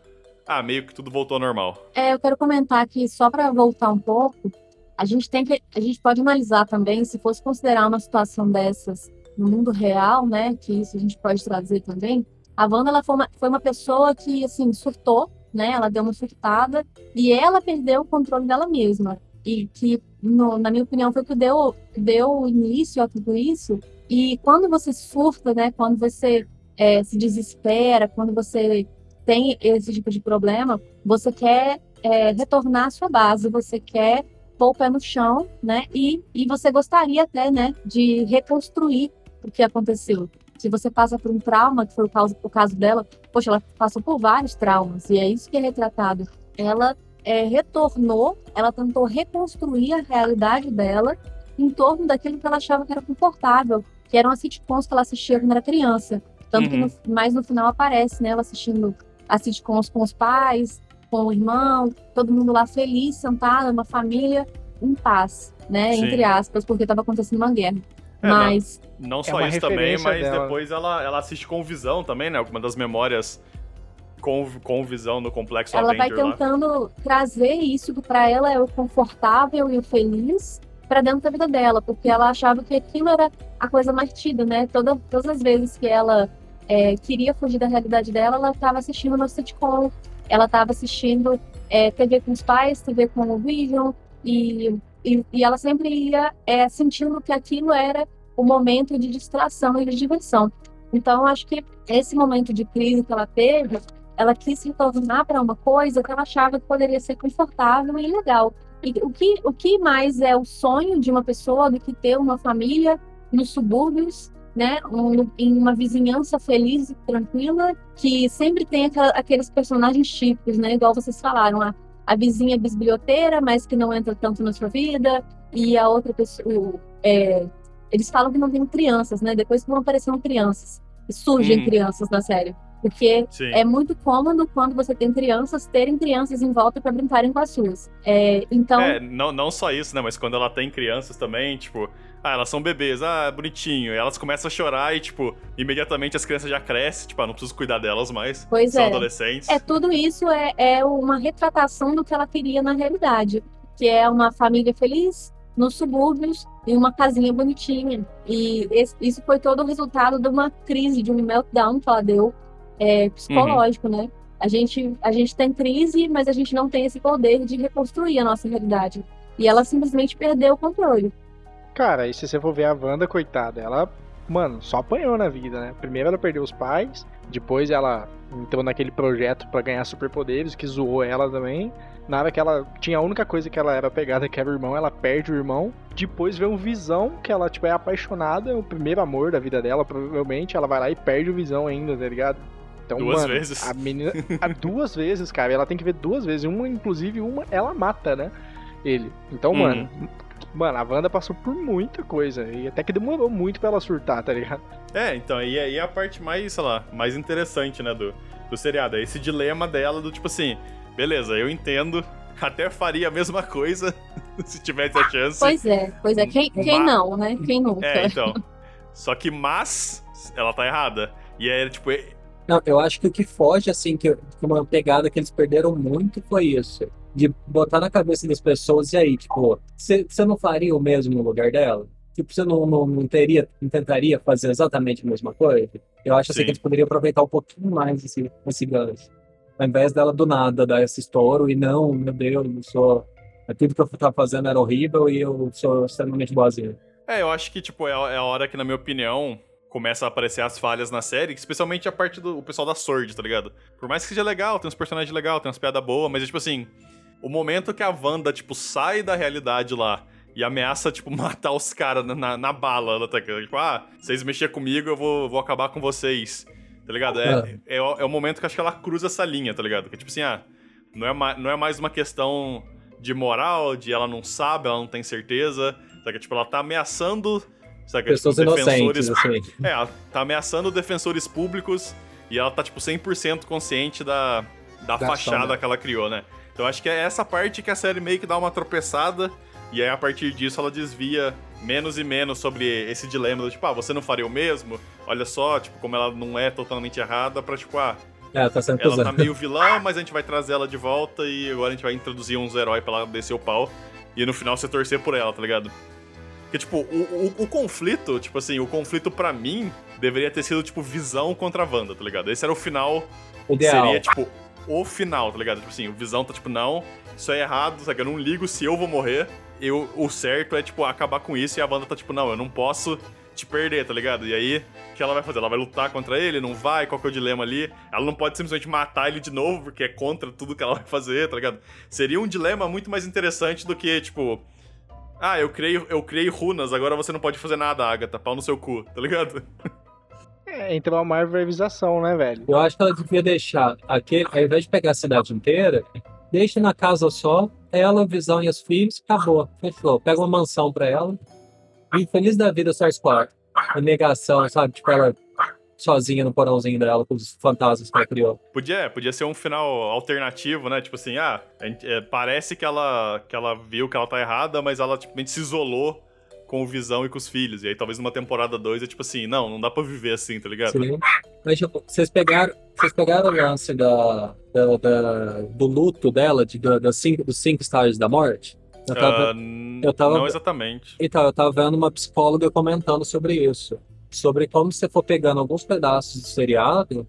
ah, meio que tudo voltou ao normal. É, eu quero comentar aqui, só para voltar um pouco, a gente tem que, a gente pode analisar também, se fosse considerar uma situação dessas no mundo real, né, que isso a gente pode trazer também, a Wanda, ela foi uma, foi uma pessoa que, assim, surtou, né, ela deu uma surtada, e ela perdeu o controle dela mesma, e que, no- na minha opinião, foi o que deu, deu início a tudo isso, e quando você surta, né, quando você é, se desespera, quando você tem esse tipo de problema, você quer é, retornar à sua base, você quer pôr o pé no chão, né? E, e você gostaria até, né, de reconstruir o que aconteceu. Se você passa por um trauma, que foi o caso, o caso dela, poxa, ela passou por vários traumas, e é isso que é retratado. Ela é, retornou, ela tentou reconstruir a realidade dela em torno daquilo que ela achava que era confortável, que eram as sitcoms que ela assistia quando era criança. Tanto uhum. que no, mais no final aparece, né, ela assistindo as sitcoms com os pais, com o irmão, todo mundo lá feliz, sentado, uma família em paz, né, Sim. entre aspas, porque estava acontecendo uma guerra. É, mas. Não, não é só é isso também, mas dela. depois ela, ela assiste com visão também, né? Alguma das memórias com, com visão no complexo Ela Avenger vai tentando lá. trazer isso que para ela é o confortável e o feliz para dentro da vida dela, porque ela achava que aquilo era a coisa mais tida, né? Toda, todas as vezes que ela é, queria fugir da realidade dela, ela estava assistindo no sitcom, ela estava assistindo é, TV com os pais, TV com o Vision, e e, e ela sempre ia é, sentindo que aquilo era o momento de distração e de diversão. Então, acho que esse momento de crise que ela teve, ela quis retornar para uma coisa que ela achava que poderia ser confortável e legal. E o que, o que mais é o sonho de uma pessoa do que ter uma família nos subúrbios, né, um, em uma vizinhança feliz e tranquila, que sempre tem aquela, aqueles personagens típicos, né, igual vocês falaram, a, a vizinha bisbilhoteira, mas que não entra tanto na sua vida, e a outra pessoa. É, eles falam que não tem crianças, né? Depois vão aparecendo crianças. Surgem hum. crianças na série. Porque Sim. é muito cômodo quando você tem crianças terem crianças em volta para brincarem com as suas. É, então. É, não, não só isso, né? Mas quando ela tem crianças também, tipo, ah, elas são bebês, ah, bonitinho. E elas começam a chorar e, tipo, imediatamente as crianças já crescem, tipo, ah, não preciso cuidar delas mais. Pois são é. adolescentes. É, tudo isso é, é uma retratação do que ela queria na realidade. Que é uma família feliz, nos subúrbios, em uma casinha bonitinha. E esse, isso foi todo o resultado de uma crise, de um meltdown que ela deu, é, psicológico, uhum. né? A gente, a gente tem crise, mas a gente não tem esse poder de reconstruir a nossa realidade. E ela simplesmente perdeu o controle. Cara, e se você for ver a Wanda, coitada, ela, mano, só apanhou na vida, né? Primeiro ela perdeu os pais, depois ela entrou naquele projeto para ganhar superpoderes, que zoou ela também. Na hora que ela tinha a única coisa que ela era pegada, que era o irmão, ela perde o irmão. Depois vê um Visão, que ela, tipo, é apaixonada, é o primeiro amor da vida dela, provavelmente. Ela vai lá e perde o Visão ainda, tá ligado? Então, duas mano, vezes. A menina. a duas vezes, cara. Ela tem que ver duas vezes. Uma, inclusive, uma ela mata, né? Ele. Então, uhum. mano, Mano, a Wanda passou por muita coisa. E até que demorou muito pra ela surtar, tá ligado? É, então, e aí é a parte mais, sei lá, mais interessante, né, do, do seriado. É esse dilema dela do tipo assim, beleza, eu entendo, até faria a mesma coisa se tivesse a chance. Pois é, pois é. Quem, quem não, né? Quem nunca? É, então. Só que, mas, ela tá errada. E aí, tipo. Não, eu acho que o que foge, assim, que, que uma pegada que eles perderam muito foi isso de botar na cabeça das pessoas, e aí, tipo, você não faria o mesmo no lugar dela? Tipo, você não, não, não, teria, não tentaria fazer exatamente a mesma coisa? Eu acho assim, que eles poderiam aproveitar um pouquinho mais esse, esse gancho. Ao invés dela do nada dar esse estouro e não, meu Deus, eu sou. Tudo que eu tava fazendo era horrível e eu sou extremamente boazinha. É, eu acho que, tipo, é, é a hora que, na minha opinião, começa a aparecer as falhas na série, especialmente a parte do pessoal da Sword, tá ligado? Por mais que seja legal, tem uns personagens legais, tem umas piadas boas, mas é tipo assim, o momento que a Wanda, tipo, sai da realidade lá e ameaça, tipo, matar os caras na, na, bala, ela tá tipo, ah, vocês mexer comigo, eu vou, vou acabar com vocês. Tá ligado? É, é. É, é, o momento que acho que ela cruza essa linha, tá ligado? Que tipo assim, ah, não é, não é mais uma questão de moral, de ela não sabe, ela não tem certeza. Sabe? Tipo, ela tá ameaçando. Sabe? Pessoas tipo, defensores. Assim. É, ela tá ameaçando defensores públicos e ela tá, tipo, 100% consciente da, da, da fachada ação, né? que ela criou, né? Então acho que é essa parte que a série meio que dá uma tropeçada. E aí, a partir disso, ela desvia menos e menos sobre esse dilema do tipo, ah, você não faria o mesmo? Olha só, tipo, como ela não é totalmente errada, pra tipo, ah. É, tá ela tá meio vilã, mas a gente vai trazer ela de volta e agora a gente vai introduzir uns heróis pra ela descer o pau. E no final você torcer por ela, tá ligado? Porque, tipo, o, o, o conflito, tipo assim, o conflito para mim deveria ter sido, tipo, visão contra a Wanda, tá ligado? Esse era o final. Ideal. Seria, tipo, o final, tá ligado? Tipo assim, o Visão tá tipo, não, isso é errado, sabe? Eu não ligo se eu vou morrer. Eu, o certo é, tipo, acabar com isso e a banda tá tipo, não, eu não posso te perder, tá ligado? E aí, o que ela vai fazer? Ela vai lutar contra ele? Não vai? Qual que é o dilema ali? Ela não pode simplesmente matar ele de novo, porque é contra tudo que ela vai fazer, tá ligado? Seria um dilema muito mais interessante do que, tipo. Ah, eu criei, eu criei runas, agora você não pode fazer nada, Agatha. Pau no seu cu, tá ligado? É, entrou uma marvelização, né, velho? Eu acho que ela devia deixar aquele, ao invés de pegar a cidade inteira, deixa na casa só, ela, Visão e os filhos, acabou, fechou. Pega uma mansão pra ela e feliz da vida Stars 4. A negação, sabe? Tipo, ela sozinha no porãozinho dela com os fantasmas que ela criou. Podia, podia ser um final alternativo, né? Tipo assim, ah, é, parece que ela, que ela viu que ela tá errada, mas ela tipo, se isolou com o Visão e com os filhos. E aí talvez numa temporada 2 é tipo assim, não, não dá pra viver assim, tá ligado? Sim. Mas tipo, vocês pegaram, vocês pegaram o lance da, da, da do luto dela, de, da, da cinco, dos cinco estágios da morte? Eu tava, uh, eu tava, não exatamente. Então, eu tava vendo uma psicóloga comentando sobre isso. Sobre como você for pegando alguns pedaços do seriado,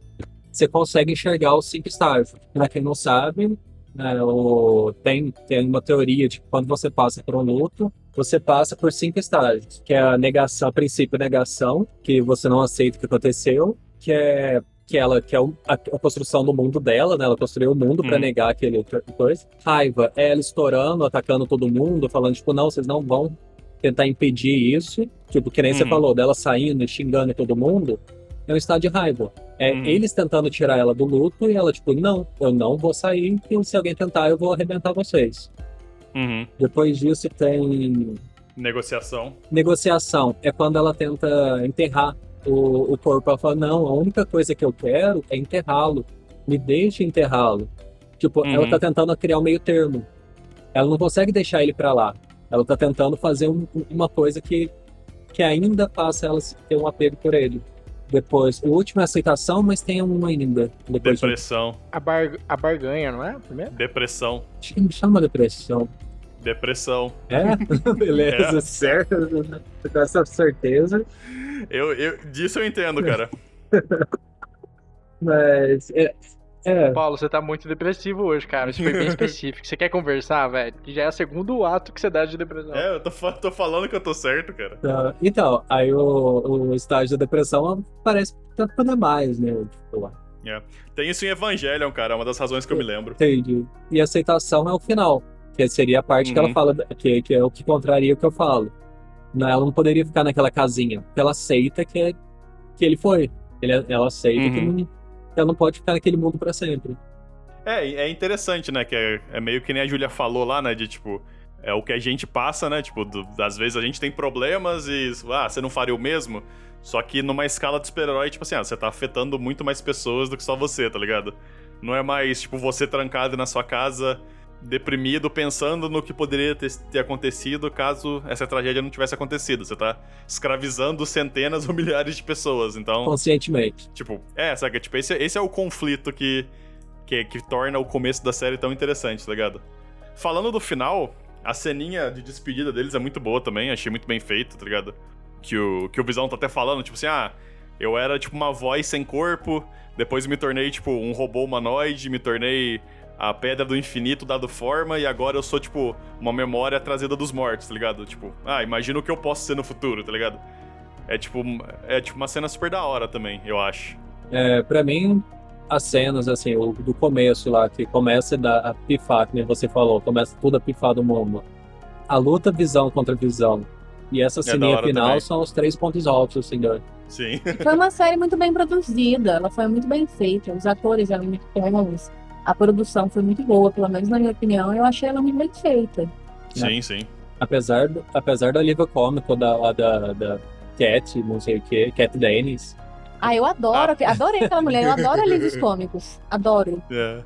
você consegue enxergar os cinco estágios. Pra quem não sabe, né, o, tem, tem uma teoria de que quando você passa por um luto, você passa por cinco estágios, que é a negação, a princípio negação, que você não aceita o que aconteceu, que é que ela que é a, a construção do mundo dela, né? Ela construiu o mundo para hum. negar aquele coisa. Raiva é ela estourando, atacando todo mundo, falando tipo, não, vocês não vão tentar impedir isso. Tipo, que nem hum. você falou, dela saindo e xingando todo mundo. É um estado de raiva. É hum. eles tentando tirar ela do luto e ela, tipo, não, eu não vou sair, e se alguém tentar, eu vou arrebentar vocês. Uhum. Depois disso tem. Negociação. Negociação. É quando ela tenta enterrar o, o corpo. Ela fala: não, a única coisa que eu quero é enterrá-lo. Me deixe enterrá-lo. Tipo, uhum. ela tá tentando criar um meio termo. Ela não consegue deixar ele para lá. Ela tá tentando fazer um, uma coisa que, que ainda faça ela ter um apego por ele. Depois, o último é aceitação, mas tem um ainda. Depois depressão. A, bar, a barganha, não é? Primeiro? Depressão. Acho que me chama depressão. Depressão. É? Beleza, é. certo. Com essa certeza. Eu, eu, disso eu entendo, cara. mas. É, é. Paulo, você tá muito depressivo hoje, cara. Isso foi bem específico. Você quer conversar, velho? Que já é o segundo ato que você dá de depressão. É, eu tô, tô falando que eu tô certo, cara. Tá. Então, aí o, o estágio da depressão parece que tá ficando mais, né? Tipo, é. Tem isso em Evangelion, cara. É uma das razões que eu me lembro. Entendi. E aceitação é o final. Que seria a parte uhum. que ela uhum. fala, que, que é o que contraria o que eu falo. Ela não poderia ficar naquela casinha. Porque ela aceita que, é, que ele foi. Ele, ela aceita uhum. que não ela não pode ficar naquele mundo para sempre. É, é interessante, né? Que é, é, meio que nem a Julia falou lá, né? De tipo, é o que a gente passa, né? Tipo, do, às vezes a gente tem problemas e, ah, você não faria o mesmo? Só que numa escala de super-herói, tipo assim, ah, você tá afetando muito mais pessoas do que só você, tá ligado? Não é mais, tipo, você trancado na sua casa deprimido pensando no que poderia ter, ter, acontecido caso essa tragédia não tivesse acontecido. Você tá escravizando centenas ou milhares de pessoas, então... Conscientemente. Tipo, é, sabe? Tipo, esse, esse é o conflito que, que, que torna o começo da série tão interessante, tá ligado? Falando do final, a ceninha de despedida deles é muito boa também, achei muito bem feito, tá ligado? Que o, que o Visão tá até falando, tipo assim, ah, eu era tipo uma voz sem corpo, depois me tornei tipo um robô humanoide, me tornei a pedra do infinito dado forma e agora eu sou, tipo, uma memória trazida dos mortos, tá ligado? Tipo, ah, imagina o que eu posso ser no futuro, tá ligado? É tipo, é tipo uma cena super da hora também, eu acho. É, pra mim, as cenas, assim, o, do começo lá, que começa a pifar, que nem você falou, começa tudo a pifar do mundo. A luta visão contra visão. E essa é final também. são os três pontos altos, assim, do... Sim. Foi uma série muito bem produzida, ela foi muito bem feita, os atores eram muito bons a produção foi muito boa, pelo menos na minha opinião, eu achei ela muito bem feita. Sim, né? sim. Apesar do, apesar do alívio cômico da, da, da Cat, não sei o que, Cat Dennis. Ah, eu adoro, ah. adorei aquela mulher, eu adoro alívios cômicos, adoro. É.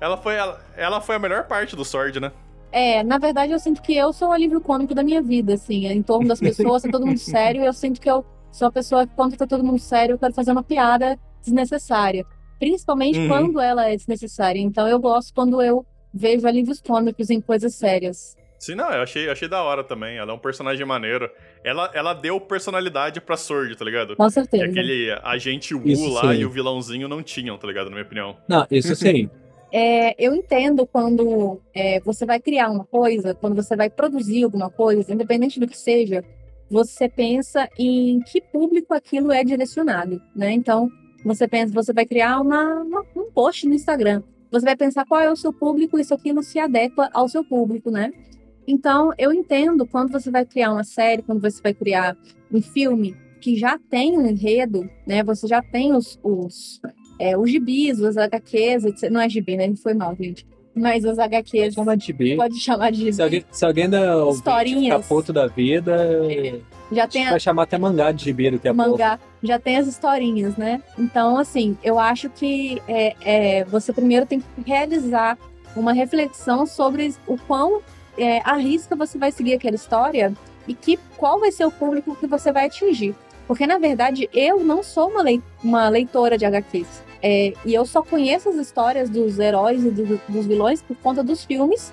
Ela foi, ela, ela foi a melhor parte do Sword, né? É, na verdade eu sinto que eu sou o alívio cômico da minha vida, assim, em torno das pessoas, tá todo mundo sério, e eu sinto que eu sou a pessoa que quando tá todo mundo sério, eu quero fazer uma piada desnecessária principalmente uhum. quando ela é desnecessária. Então eu gosto quando eu vejo alívios cômicos em coisas sérias. Sim, não, eu achei, achei da hora também. Ela é um personagem maneiro. Ela, ela deu personalidade pra Sword, tá ligado? Com certeza. Que aquele agente Wu isso lá sim. e o vilãozinho não tinham, tá ligado? Na minha opinião. Não, isso sim. É, eu entendo quando é, você vai criar uma coisa, quando você vai produzir alguma coisa, independente do que seja, você pensa em que público aquilo é direcionado, né? Então, você pensa, você vai criar uma, uma, um post no Instagram. Você vai pensar qual é o seu público, isso aquilo se adequa ao seu público, né? Então, eu entendo quando você vai criar uma série, quando você vai criar um filme que já tem um enredo, né? Você já tem os, os, é, os gibis, os HQs, etc. não é gibi, né? Foi mal, gente. Mas as HQs. Chama de gibi. Pode chamar de gibi. Se alguém, se alguém da Historinhas. ficar puto da vida, É. Já tem a, vai chamar até mangá de gibi daqui a pouco. mangá, já tem as historinhas, né? Então, assim, eu acho que é, é, você primeiro tem que realizar uma reflexão sobre o quão é, arrisca você vai seguir aquela história e que qual vai ser o público que você vai atingir. Porque, na verdade, eu não sou uma, lei- uma leitora de HQs. É, e eu só conheço as histórias dos heróis e do- dos vilões por conta dos filmes,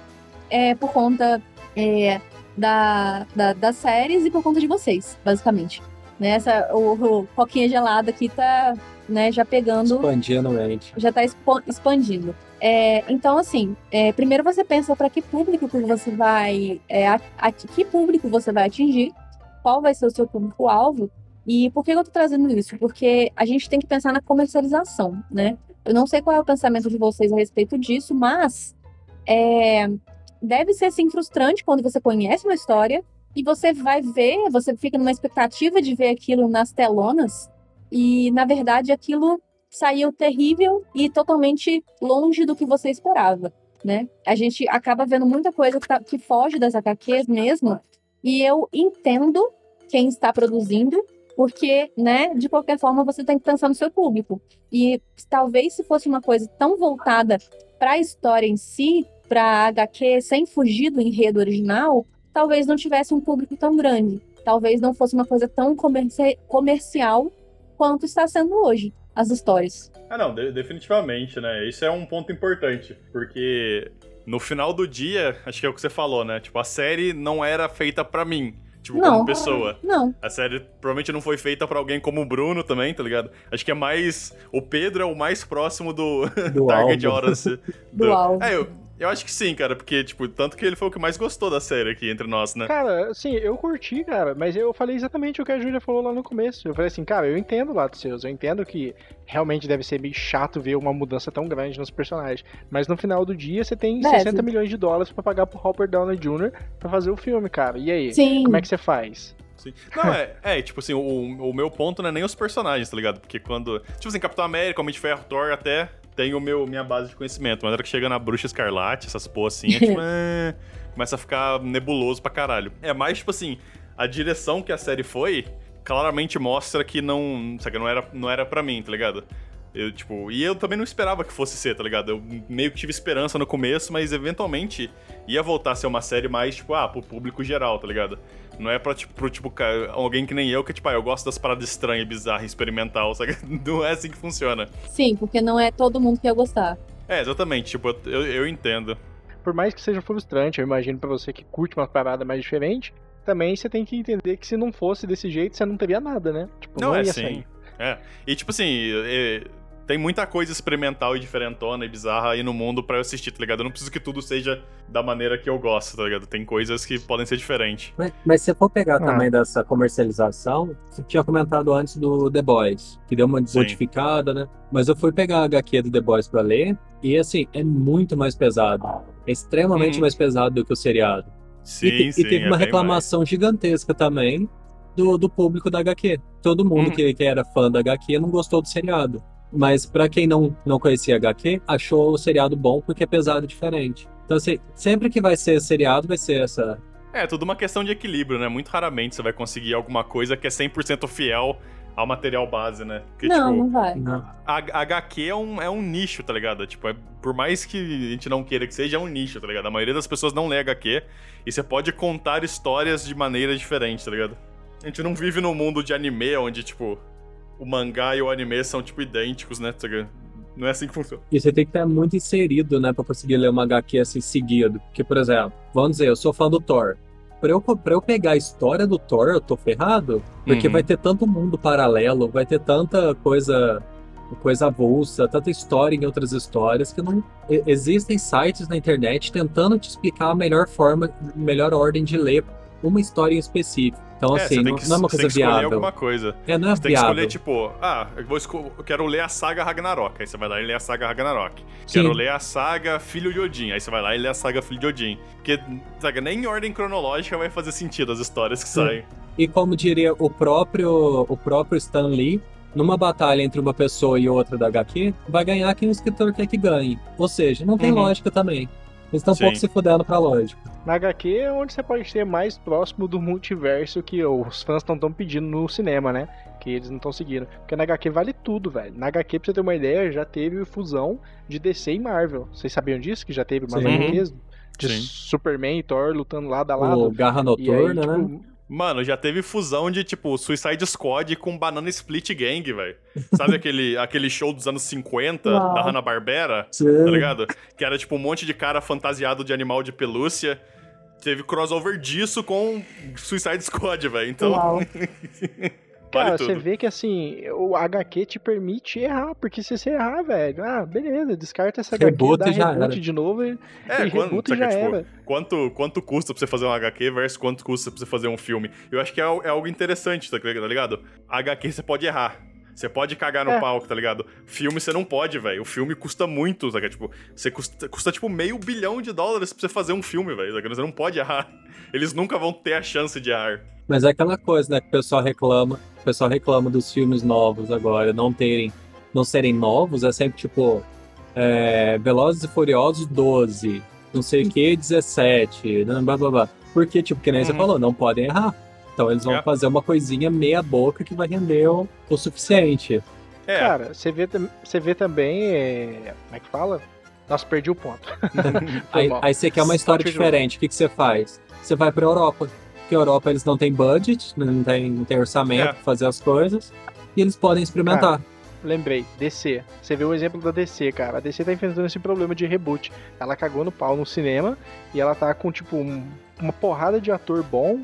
é, por conta é, da, da- das séries e por conta de vocês, basicamente. Né, essa, o, o Coquinha Gelada aqui tá né, já pegando Expandindo a mente. já está expandindo. É, então, assim, é, primeiro você pensa para que público que você vai, é, a, a que público você vai atingir, qual vai ser o seu público-alvo, e por que eu estou trazendo isso? Porque a gente tem que pensar na comercialização, né? Eu não sei qual é o pensamento de vocês a respeito disso, mas é, deve ser, sim, frustrante quando você conhece uma história e você vai ver, você fica numa expectativa de ver aquilo nas telonas, e, na verdade, aquilo saiu terrível e totalmente longe do que você esperava, né? A gente acaba vendo muita coisa que, tá- que foge das HQs mesmo, e eu entendo quem está produzindo, porque, né, de qualquer forma você tem que pensar no seu público. E talvez se fosse uma coisa tão voltada para a história em si, para HQ, sem fugir do enredo original, talvez não tivesse um público tão grande. Talvez não fosse uma coisa tão comerci- comercial quanto está sendo hoje as histórias. Ah, não, de- definitivamente, né? Isso é um ponto importante, porque no final do dia, acho que é o que você falou, né? Tipo, a série não era feita pra mim, tipo, Não. como pessoa. Não, A série provavelmente não foi feita pra alguém como o Bruno também, tá ligado? Acho que é mais. O Pedro é o mais próximo do Do target álbum. audience. Do alvo. É, eu, eu acho que sim, cara, porque, tipo, tanto que ele foi o que mais gostou da série aqui entre nós, né? Cara, assim, eu curti, cara, mas eu falei exatamente o que a Júlia falou lá no começo. Eu falei assim, cara, eu entendo o lado seus, eu entendo que realmente deve ser meio chato ver uma mudança tão grande nos personagens. Mas no final do dia você tem Deve. 60 milhões de dólares pra pagar pro Robert Downey Jr. pra fazer o filme, cara. E aí? Sim. Como é que você faz? Sim. Não, é, é, tipo assim, o, o meu ponto não é nem os personagens, tá ligado? Porque quando. Tipo assim, Capitão América, Homem de Ferro, Thor, até tem o meu, minha base de conhecimento. Mas na hora que chega na Bruxa Escarlate, essas porra assim, é tipo. é, começa a ficar nebuloso pra caralho. É mais, tipo assim, a direção que a série foi claramente mostra que não. Sabe, não era, não era pra mim, tá ligado? Eu, tipo, e eu também não esperava que fosse ser, tá ligado? Eu meio que tive esperança no começo, mas eventualmente ia voltar a ser uma série mais, tipo, ah, pro público geral, tá ligado? Não é pra, tipo, pro, tipo, alguém que nem eu, que, tipo, ah, eu gosto das paradas estranhas, bizarras, experimental, sabe? Não é assim que funciona. Sim, porque não é todo mundo que ia gostar. É, exatamente, tipo, eu, eu entendo. Por mais que seja frustrante, eu imagino pra você que curte uma parada mais diferente, também você tem que entender que se não fosse desse jeito, você não teria nada, né? Tipo, Não, não, é ia sim. sair. É. E, tipo assim, tem muita coisa experimental e diferentona e bizarra aí no mundo pra eu assistir, tá ligado? Eu não preciso que tudo seja da maneira que eu gosto, tá ligado? Tem coisas que podem ser diferentes. Mas, mas se for pegar Ah. também dessa comercialização, você tinha comentado antes do The Boys, que deu uma desmodificada, né? Mas eu fui pegar a HQ do The Boys pra ler, e assim, é muito mais pesado. É extremamente Uhum. mais pesado do que o seriado. Sim, e, sim. e teve é uma reclamação gigantesca também do, do público da HQ. Todo mundo Uhum. que, que era fã da HQ não gostou do seriado. Mas pra quem não, não conhecia HQ, achou o seriado bom porque é pesado e diferente. Então, assim, sempre que vai ser seriado, vai ser essa. mais. É, tudo uma questão de equilíbrio, né? Muito raramente você vai conseguir alguma coisa que é 100% fiel ao material base, né? Porque, não, tipo, não vai. a, a HQ é um, é um nicho, tá ligado? Tipo, é- por mais que a gente não queira que seja, é um nicho, tá ligado? A maioria das pessoas não lê HQ e você pode contar histórias de maneira diferente, tá ligado? A gente não vive num mundo de anime onde, tipo, o mangá e o anime são, tipo, idênticos, né? tá? Não é assim que funciona. E você tem que estar muito inserido, né, pra conseguir ler uma HQ assim seguido. Porque, por exemplo, vamos dizer, eu sou fã do Thor. Pra eu, pra eu pegar a história do Thor, eu tô ferrado. Porque Uhum. vai ter tanto mundo paralelo, vai ter tanta coisa coisa avulsa, tanta história em outras histórias que não existem sites na internet tentando te explicar a melhor forma, melhor ordem de ler uma história em específico. Então, É, assim, você não, que, não é uma você coisa tem que escolher alguma coisa. É, não é Você tem que escolher, tipo, ah, eu, vou esco- eu quero ler a saga Ragnarok. Aí você vai lá e lê a saga Ragnarok. Sim. Quero ler a saga Filho de Odin. Aí você vai lá e lê a saga Filho de Odin. Porque, sabe, nem em ordem cronológica vai fazer sentido as histórias que Sim. saem. E como diria o próprio, o próprio Stan Lee, numa batalha entre uma pessoa e outra da HQ, vai ganhar quem o escritor quer que ganhe. Ou seja, não tem Uhum. lógica também. Eles estão um pouco se fudendo pra lógica. Na HQ é onde você pode ter mais próximo do multiverso que os fãs estão tão pedindo no cinema, né? Que eles não estão seguindo. Porque na HQ vale tudo, velho. Na HQ, pra você ter uma ideia, já teve fusão de DC e Marvel. Vocês sabiam disso? Que já teve Sim. HQs de Sim. Superman e Thor lutando lado a O lado. Garra E aí, Noturna, né? Mano, já teve fusão de, tipo, Suicide Squad com Banana Split Gang, velho. Sabe aquele, aquele show dos anos 50 Uau. da Hanna-Barbera? Sim. Tá ligado? Que era, tipo, um monte de cara fantasiado de animal de pelúcia. Teve crossover disso com Suicide Squad, velho. Então, Cara, vale você tudo. vê que assim, o HQ te permite errar, porque se você errar, velho, ah, beleza, descarta essa HQ, Rebuta dá e já reboot de novo e, É, e quando, e já tipo, era. quanto, quanto custa pra você fazer um HQ versus quanto custa pra você fazer um filme? Eu acho que é, é algo interessante, tá ligado? HQ você pode errar. Você pode cagar no É. palco, tá ligado? Filme você não pode, velho. O filme custa muito, sabe? Tipo, você custa, custa tipo meio bilhão de dólares pra você fazer um filme, velho. saca? Você não pode errar. Eles nunca vão ter a chance de errar. Mas é aquela coisa, né, que o pessoal reclama. O pessoal reclama dos filmes novos agora não terem, não serem novos, é sempre tipo é, Velozes e Furiosos 12, não sei o que, 17, né, blá blá blá. Porque, tipo, que nem você Uhum. falou, não podem errar. Então eles vão É. fazer uma coisinha meia boca que vai render o, o suficiente. É, Cara, você vê, você vê também, é, como é que fala? Nossa, perdi o ponto. Aí, aí você quer uma história diferente, o que, que você faz? Você vai pra Europa. Porque a Europa eles não têm budget, né, não tem, não tem orçamento É. pra fazer as coisas, e eles podem experimentar. Lembrei, DC. Você vê o exemplo da DC, cara. A DC tá enfrentando esse problema de reboot. Ela cagou no pau no cinema e ela tá com, tipo, um- uma porrada de ator bom,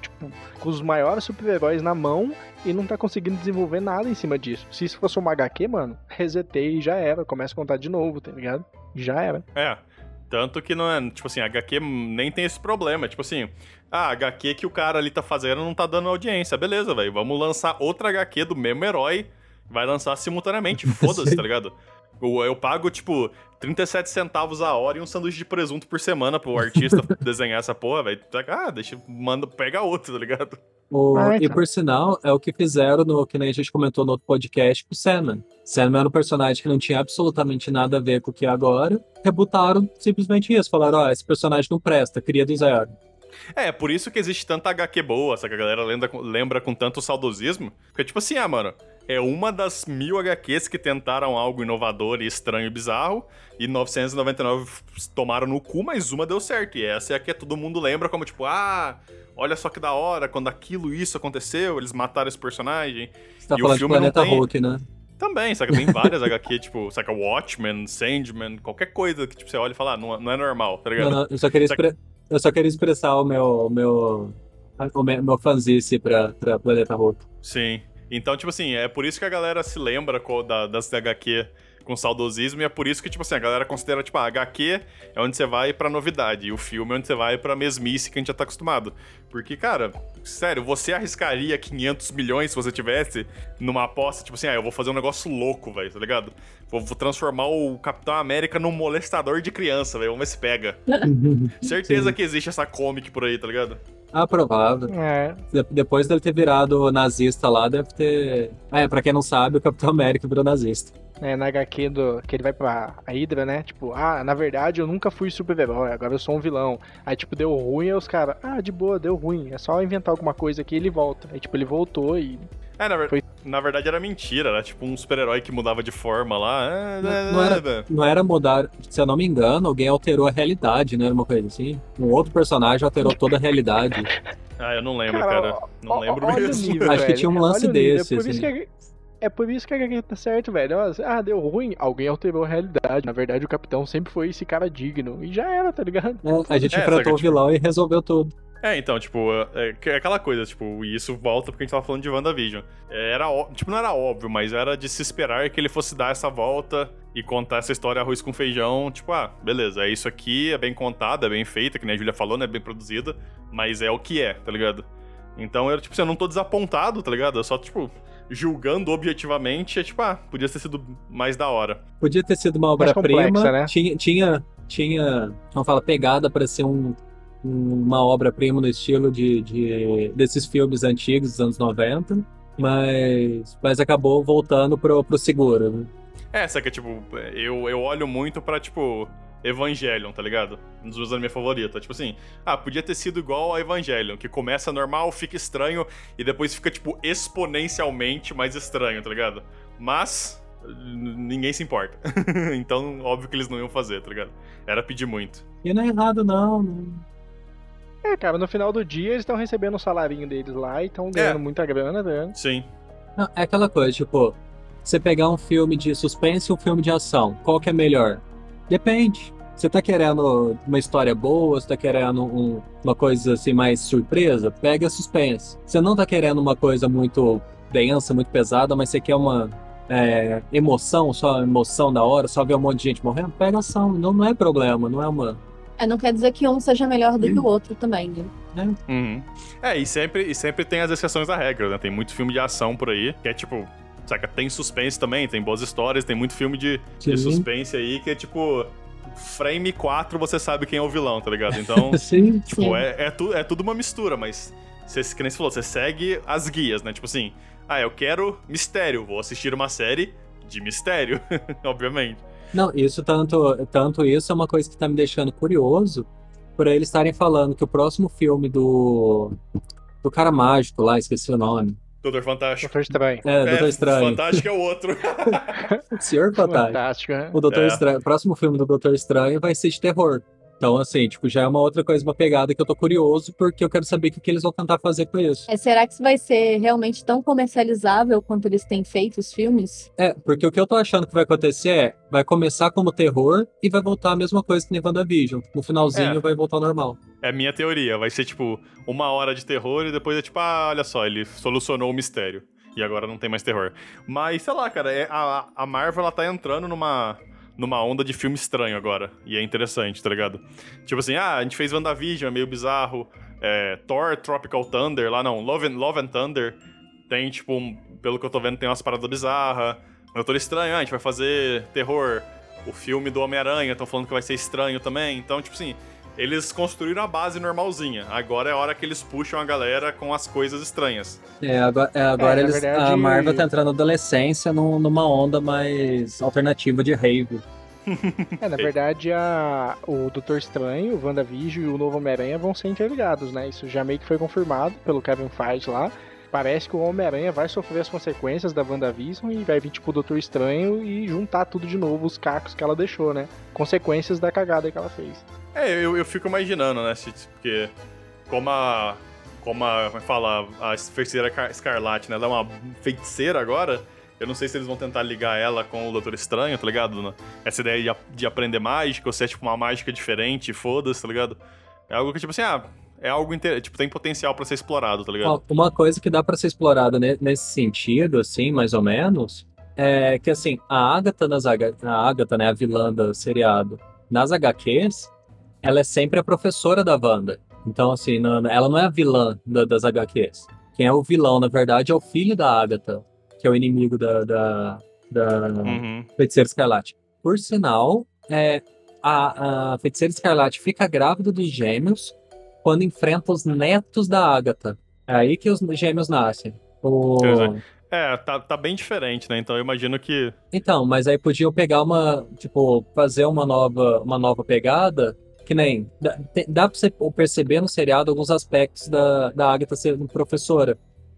tipo, com os maiores super-heróis na mão e não tá conseguindo desenvolver nada em cima disso. Se isso fosse uma HQ, mano, resetei e já era. Começa a contar de novo, tá ligado? Já era. É. Tanto que não é, tipo assim, a HQ nem tem esse problema. Tipo assim, a HQ que o cara ali tá fazendo não tá dando audiência. Beleza, velho. Vamos lançar outra HQ do mesmo herói. Vai lançar simultaneamente. Foda-se, tá ligado? Eu, eu pago, tipo, 37 centavos a hora e um sanduíche de presunto por semana pro artista desenhar essa porra, velho. Ah, deixa, manda, pega outro, tá ligado? O- Ah, E então. por sinal, é o que fizeram no que nem a gente comentou no outro podcast com o Sandman. Sandman era um personagem que não tinha absolutamente nada a ver com o que é agora. Rebutaram simplesmente isso. Falaram, ó, esse personagem não presta, cria do zero. É, por isso que existe tanta HQ boa, sabe? Que a galera lembra, com- lembra com tanto saudosismo. Porque, tipo assim, ah, mano, é uma das mil HQs que tentaram algo inovador e estranho e bizarro, e 999 f- tomaram no cu, mas uma deu certo. E essa é a que todo mundo lembra como, tipo, ah, olha só que da hora, quando aquilo, isso aconteceu, eles mataram esse personagem. Você tá E o falando de filme não Planeta tem- Hulk, né? Também, saca? Tem várias HQ, tipo, saca? Watchmen, Sandman, qualquer coisa que tipo, você olha e fala, ah, não, não é normal, tá ligado? Não, não, eu, só queria expre- eu só queria expressar o meu, meu, o meu, meu fanzice pra, pra Planeta Hulk. Sim. Então, tipo assim, é por isso que a galera se lembra da, das HQ com saudosismo, e é por isso que, tipo assim, a galera considera, tipo, a HQ é onde você vai pra novidade, e o filme é onde você vai pra mesmice que a gente já tá acostumado. Porque, cara, sério, você arriscaria 500 milhões se você tivesse numa aposta, tipo assim, ah, eu vou fazer um negócio louco, velho, tá ligado? Vou, vou transformar o Capitão América num molestador de criança, velho, vamos ver se pega. Certeza Sim. que existe essa comic por aí, tá ligado? Ah, provável. É. De- Depois dele ter virado nazista lá, deve ter. Ah, é, pra quem não sabe, o Capitão América virou nazista. É, na HQ do, que ele vai pra a Hydra, né? Tipo, ah, na verdade eu nunca fui super-herói, agora eu sou um vilão. Aí, tipo, deu ruim, aí os caras, ah, de boa, deu ruim. É só inventar alguma coisa aqui e ele volta. Aí, tipo, ele voltou e. É, na, ver- Foi- na verdade era mentira, era tipo um super-herói que mudava de forma lá. É, Não- é, não era- é. Não era mudar, se eu não me engano, alguém alterou a realidade, não era uma coisa assim? Um outro personagem alterou toda a realidade. Ah, eu não lembro, Cara, cara. Não ó- lembro o mesmo. nível, Acho que tinha um lance Olha o nível. desse, É por, isso assim. que a, é por isso que a HQ tá certo, velho. Ah, deu ruim, alguém alterou a realidade. Na verdade, o capitão sempre foi esse cara digno. E já era, tá ligado? É, a gente É, enfrentou o tipo- vilão e resolveu tudo. É, então, tipo, é, é aquela coisa, tipo, e isso volta porque a gente tava falando de WandaVision. É, era, tipo, não era óbvio, mas era de se esperar que ele fosse dar essa volta e contar essa história arroz com feijão. Tipo, ah, beleza, é isso aqui, é bem contada, é bem feita, que nem a Julia falou, né, é bem produzida, mas é o que é, tá ligado? Então, eu, tipo, assim, eu não tô desapontado, tá ligado? Eu só, tipo, julgando objetivamente, é tipo, ah, podia ter sido mais da hora. Podia ter sido uma obra-prima. Né? Tinha, tinha, tinha, vamos falar, pegada para ser um uma obra-prima no estilo de, de, desses filmes antigos dos anos 90, mas, mas acabou voltando pro, pro seguro, né? É, só que, tipo, eu, eu olho muito pra, tipo, Evangelion, tá ligado? Um dos meus animes favoritos. Tipo assim, ah, podia ter sido igual a Evangelion, que começa normal, fica estranho e depois fica, tipo, exponencialmente mais estranho, tá ligado? Mas ninguém se importa. então, óbvio que eles não iam fazer, tá ligado? Era pedir muito. E não é errado, não. não. É, cara, no final do dia eles estão recebendo o salarinho deles lá e estão ganhando é. muita grana, né? Sim. Não, é aquela coisa, tipo, você pegar um filme de suspense e um filme de ação, qual que é melhor? Depende. Você tá querendo uma história boa, você tá querendo um, uma coisa assim mais surpresa? Pega suspense. Você não tá querendo uma coisa muito densa, muito pesada, mas você quer uma é, emoção, só emoção da hora, só ver um monte de gente morrendo? Pega ação. Não, não é problema, não é uma é, não quer dizer que um seja melhor do que o outro também, né? É. Uhum. é, e sempre, e sempre tem as exceções da regra, né? Tem muito filme de ação por aí, que é tipo, saca, tem suspense também, tem boas histórias, tem muito filme de, de suspense aí que é tipo. Frame 4 você sabe quem é o vilão, tá ligado? Então, sim, tipo, sim. É, é, tu, é tudo uma mistura, mas você, que nem você falou, você segue as guias, né? Tipo assim, ah, eu quero mistério, vou assistir uma série de mistério, obviamente. Não, isso tanto, tanto isso é uma coisa que tá me deixando curioso por eles estarem falando que o próximo filme do do cara mágico lá, esqueci o nome. Doutor Fantástico. Doutor Estranho. É, Doutor é, Estranho. Fantástico é o outro. Senhor Fantástico. Fantástico, né? O Doutor é. Estranho, o próximo filme do Doutor Estranho vai ser de terror. Então, assim, tipo, já é uma outra coisa, uma pegada que eu tô curioso, porque eu quero saber o que, que eles vão tentar fazer com isso. É, será que isso vai ser realmente tão comercializável quanto eles têm feito os filmes? É, porque o que eu tô achando que vai acontecer é, vai começar como terror e vai voltar a mesma coisa que nem WandaVision. No finalzinho é. vai voltar ao normal. É a minha teoria, vai ser tipo uma hora de terror e depois é tipo, ah, olha só, ele solucionou o mistério. E agora não tem mais terror. Mas, sei lá, cara, é, a, a Marvel, ela tá entrando numa numa onda de filme estranho agora. E é interessante, tá ligado? Tipo assim, ah, a gente fez WandaVision, é meio bizarro. É, Thor, Tropical Thunder, lá não, Love and, Love and Thunder. Tem, tipo, um, pelo que eu tô vendo, tem umas paradas bizarras. Doutor Estranho, ah, a gente vai fazer terror. O filme do Homem-Aranha, estão falando que vai ser estranho também. Então, tipo assim, eles construíram a base normalzinha. Agora é a hora que eles puxam a galera com as coisas estranhas. É, agora, é, agora é, eles, verdade... a Marvel tá entrando na adolescência num, numa onda mais alternativa de rave. é, na verdade, a, o Doutor Estranho, o WandaVision e o Novo Homem-Aranha vão ser interligados, né? Isso já meio que foi confirmado pelo Kevin Feige lá. Parece que o Homem-Aranha vai sofrer as consequências da WandaVision e vai vir, tipo, o Doutor Estranho e juntar tudo de novo, os cacos que ela deixou, né? Consequências da cagada que ela fez. É, eu, eu fico imaginando, né? Porque como a. Como a. Como é fala? A feiticeira Escarlate, né? Ela é uma feiticeira agora. Eu não sei se eles vão tentar ligar ela com o Doutor Estranho, tá ligado? Essa ideia de, de aprender mágica, ou se é tipo uma mágica diferente, foda-se, tá ligado? É algo que, tipo assim, ah, é algo inter... tipo, tem potencial para ser explorado, tá ligado? Uma coisa que dá para ser explorada nesse sentido, assim, mais ou menos, é que assim, a Agatha nas a Agatha, né, a vilã do seriado, nas HQs, ela é sempre a professora da Wanda. Então, assim, não, ela não é a vilã da, das HQs. Quem é o vilão, na verdade, é o filho da Agatha, que é o inimigo da, da, da uhum. Feiticeira Escarlate. Por sinal, é, a, a Feiticeira Escarlate fica grávida dos gêmeos quando enfrenta os netos da Agatha. É aí que os gêmeos nascem. O... É, tá, tá bem diferente, né? Então eu imagino que. Então, mas aí podiam pegar uma. Tipo, fazer uma nova, uma nova pegada que nem. Dá, dá pra você perceber no seriado alguns aspectos da, da Agatha sendo professora.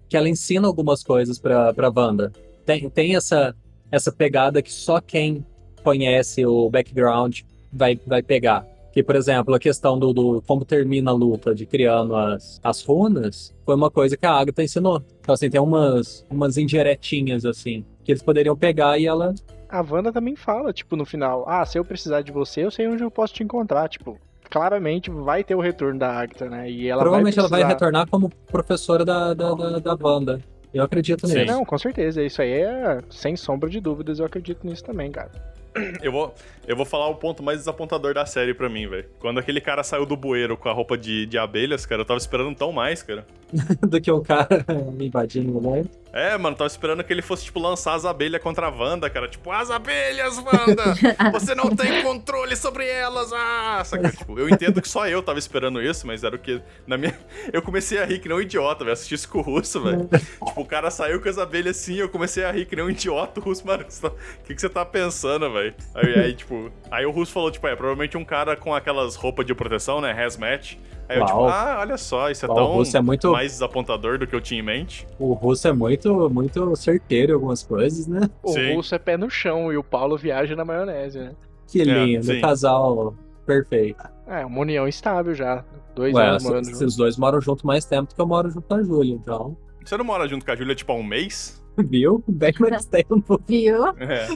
Que ela ensina algumas coisas pra, pra Wanda. Tem, tem essa, essa pegada que só quem conhece o background vai, vai pegar. Que, por exemplo, a questão do, do, como termina a luta de criando as, as runas foi uma coisa que a Agatha ensinou. Então, assim, tem umas, umas indiretinhas, assim, que eles poderiam pegar e ela a Wanda também fala, tipo, no final, ah, se eu precisar de você, eu sei onde eu posso te encontrar, tipo, claramente vai ter o retorno da Agatha, né? E ela Provavelmente vai ela vai precisar- retornar como professora da, da, da, da banda. Eu acredito Sim. nisso. Não, com certeza. Isso aí é sem sombra de dúvidas. Eu acredito nisso também, cara. Eu vou, eu vou falar o ponto mais desapontador da série pra mim, velho. Quando aquele cara saiu do bueiro com a roupa de, de abelhas, cara, eu tava esperando tão mais, cara. Do que o cara me invadindo, né? É, mano, tava esperando que ele fosse, tipo, lançar as abelhas contra a Wanda, cara. Tipo, as abelhas, Wanda! Você não tem controle sobre elas! Ah! Saca? Tipo, eu entendo que só eu tava esperando isso, mas era o que. Na minha. Eu comecei a rir que nem um idiota, velho. Assisti isso com o russo, velho. tipo, o cara saiu com as abelhas assim, eu comecei a rir que nem um idiota. O russo, mano, o que, que você tá pensando, velho? Aí, aí, tipo. Aí o russo falou, tipo, é, provavelmente um cara com aquelas roupas de proteção, né? Hazmat. Aí eu, tipo, Uau. ah, olha só, isso é Uau, tão o russo é muito- mais desapontador do que eu tinha em mente. O russo é muito, muito certeiro em algumas coisas, né? O Sim. russo é pé no chão e o Paulo viaja na maionese, né? Que É, lindo, sim. casal perfeito. É, uma união estável já. Dois Ué, anos morando juntos. os dois moram junto mais tempo do que eu moro junto com a Júlia, então. Você não mora junto com a Júlia, tipo, há um mês? Viu? Bem mais tempo. Viu? É,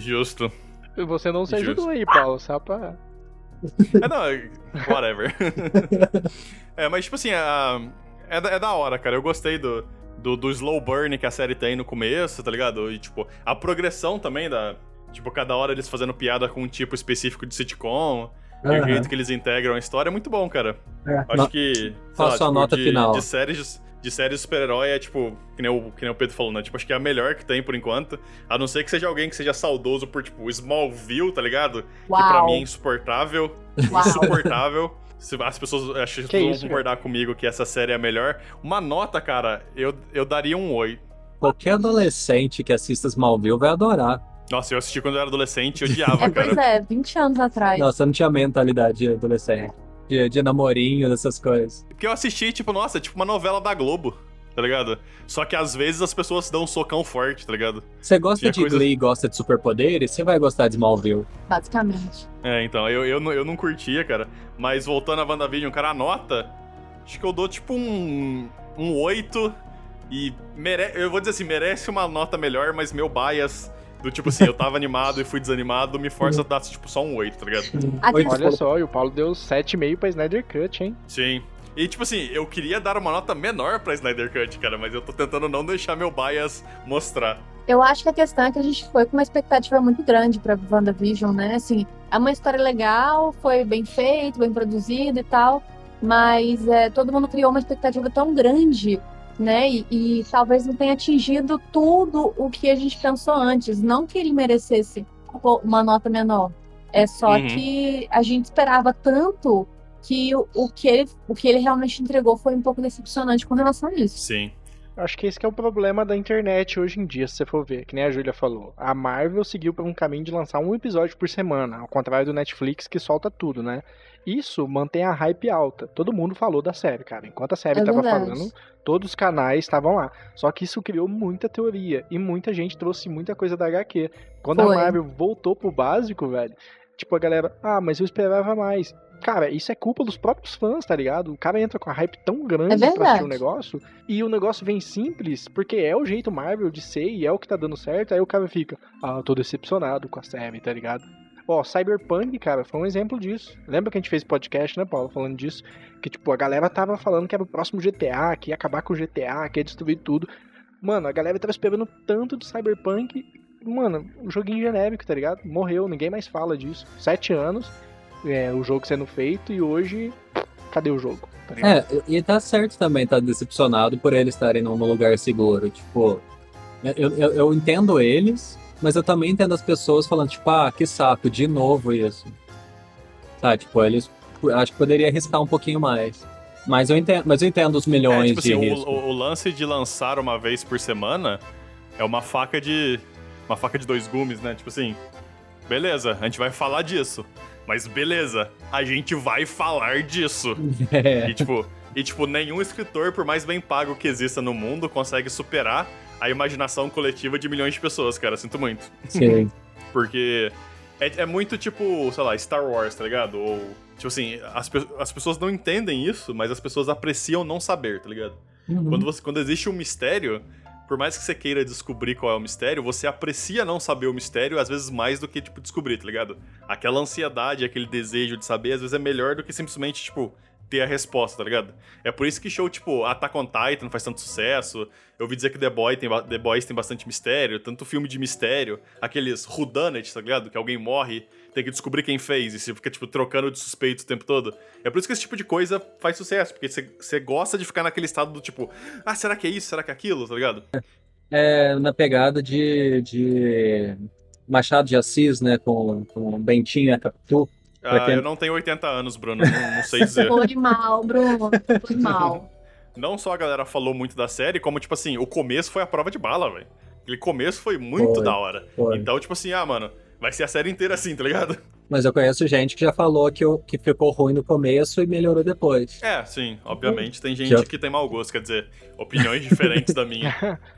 justo. Você não se Justo. ajudou aí, Paulo, só pra... É, não, whatever. é, mas, tipo assim, a- é, da- é da hora, cara. Eu gostei do, do, do slow burn que a série tem no começo, tá ligado? E, tipo, a progressão também da. Tipo, cada hora eles fazendo piada com um tipo específico de sitcom. E o jeito que eles integram a história é muito bom, cara. É. Acho No- que. lá, a tipo, nota de, final? De séries. De séries super-herói é tipo, que nem, o, que nem o Pedro falou, né? Tipo, acho que é a melhor que tem por enquanto. A não ser que seja alguém que seja saudoso por, tipo, Smallville, tá ligado? Que pra Uau. mim é insuportável. Uau. Insuportável. Se as pessoas, acho que vão concordar comigo que essa série é a melhor. Uma nota, cara, eu, eu daria um 8. Qualquer adolescente que assista Smallville vai adorar. Nossa, eu assisti quando eu era adolescente e odiava, É, pois cara. é, 20 anos atrás. Nossa, eu não tinha mentalidade de adolescente. De, de namorinho, dessas coisas. Porque eu assisti, tipo, nossa, tipo uma novela da Globo, tá ligado? Só que às vezes as pessoas dão um socão forte, tá ligado? Você gosta Tinha de coisa- Glee e gosta de superpoderes, você vai gostar de Smallville. Basicamente. É, então, eu, eu, não- eu não curtia, cara. Mas voltando a WandaVision, cara, a nota, acho que eu dou tipo um, um 8 e mere... eu vou dizer assim, merece uma nota melhor, mas meu bias do tipo assim, eu tava animado e fui desanimado, me força a dar tipo só um 8, tá ligado? Olha só, e o Paulo deu 7,5 pra Snyder Cut, hein? Sim. E tipo assim, eu queria dar uma nota menor pra Snyder Cut, cara, mas eu tô tentando não deixar meu bias mostrar. Eu acho que a questão é que a gente foi com uma expectativa muito grande pra WandaVision, né? Assim, é uma história legal, foi bem feito, bem produzido e tal, mas é, todo mundo criou uma expectativa tão grande, né? E, e talvez não tenha atingido tudo o que a gente pensou antes. Não que ele merecesse uma nota menor. É só Uhum. que a gente esperava tanto que o, o que ele, o que ele realmente entregou foi um pouco decepcionante com relação a isso. Sim. Acho que esse que é o problema da internet hoje em dia, se você for ver, que nem a Júlia falou. A Marvel seguiu por um caminho de lançar um episódio por semana, ao contrário do Netflix que solta tudo, né? Isso mantém a hype alta. Todo mundo falou da série, cara. Enquanto a série É tava verdade. falando, todos os canais estavam lá. Só que isso criou muita teoria e muita gente trouxe muita coisa da HQ. Quando Foi. a Marvel voltou pro básico, velho, tipo a galera, ah, mas eu esperava mais. Cara, isso é culpa dos próprios fãs, tá ligado? O cara entra com a hype tão grande É pra assistir o negócio e o negócio vem simples, porque é o jeito Marvel de ser e é o que tá dando certo, aí o cara fica, ah, eu tô decepcionado com a série, tá ligado? Ó, Cyberpunk, cara, foi um exemplo disso. Lembra que a gente fez podcast, né, Paulo, falando disso? Que, tipo, a galera tava falando que era o próximo GTA, que ia acabar com o GTA, que ia destruir tudo. Mano, a galera tava esperando tanto de Cyberpunk. Mano, um joguinho genérico, tá ligado? Morreu, ninguém mais fala disso. Sete anos, é, o jogo sendo feito e hoje, cadê o jogo? Tá? É, e tá certo também tá decepcionado por eles estarem num lugar seguro. Tipo, eu, eu, eu entendo eles, mas eu também entendo as pessoas falando, tipo, ah, que saco, de novo isso. Tá, tipo, eles acho que poderia arriscar um pouquinho mais. Mas eu entendo, mas eu entendo os É, milhões tipo de assim, risco. o- o lance de lançar uma vez por semana é uma faca de. Uma faca de dois gumes, né? Tipo assim, beleza, a gente vai falar disso. Mas beleza, a gente vai falar disso. É, E tipo, e, tipo, nenhum escritor, por mais bem pago que exista no mundo, consegue superar a imaginação coletiva de milhões de pessoas, cara. Sinto muito. sim. Porque é, é muito tipo, sei lá, Star Wars, tá ligado? Ou, tipo assim, as, as pessoas não entendem isso, mas as pessoas apreciam não saber, tá ligado? Uhum. Quando, você, quando existe um mistério, por mais que você queira descobrir qual é o mistério, você aprecia não saber o mistério, às vezes mais do que, tipo, descobrir, tá ligado? Aquela ansiedade, aquele desejo de saber, às vezes é melhor do que simplesmente, tipo, ter a resposta, tá ligado? É por isso que show tipo Attack on Titan faz tanto sucesso. Eu ouvi dizer que The, Boy tem, The Boys tem bastante mistério, tanto filme de mistério, aqueles whodunit, tá ligado? Que alguém morre, tem que descobrir quem fez e você fica, tipo, trocando de suspeito o tempo todo. É por isso que esse tipo de coisa faz sucesso, porque você gosta de ficar naquele estado do tipo, ah, será que é isso? Será que é aquilo? Tá ligado? É, na pegada de, de Machado de Assis, né, com, com Bentinho e Capitu, ah, quem... eu não tenho 80 anos, Bruno, não, não sei dizer. Foi mal, Bruno, foi mal. Não só a galera falou muito da série, como, tipo assim, o começo foi a prova de bala, velho. Aquele começo foi muito foi, da hora. Foi. Então, tipo assim, ah, mano, vai ser a série inteira assim, tá ligado? Mas eu conheço gente que já falou que, que ficou ruim no começo e melhorou depois. É, sim, obviamente. Tem gente que tem mau gosto, quer dizer, opiniões diferentes da minha.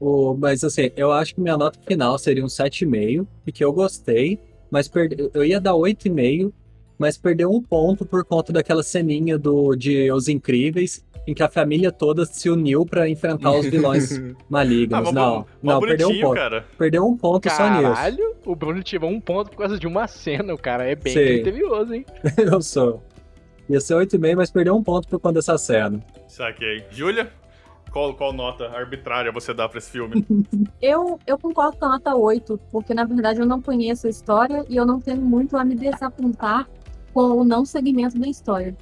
O, mas assim, eu acho que minha nota final seria um 7,5, porque eu gostei mas perde... eu ia dar 8,5, mas perdeu um ponto por conta daquela ceninha do, de Os Incríveis, em que a família toda se uniu para enfrentar os vilões malignos. Ah, não, não, perdeu um ponto. Cara. Perdeu um ponto Caralho, só nisso. Caralho, o Bruno tirou um ponto por causa de uma cena, o cara é bem criterioso, hein? eu sou. Ia ser 8,5, mas perdeu um ponto por conta dessa cena. Saquei. Júlia? Qual, qual nota arbitrária você dá pra esse filme? eu, eu concordo com a nota 8, porque na verdade eu não conheço a história e eu não tenho muito a me desapontar com o não segmento da história.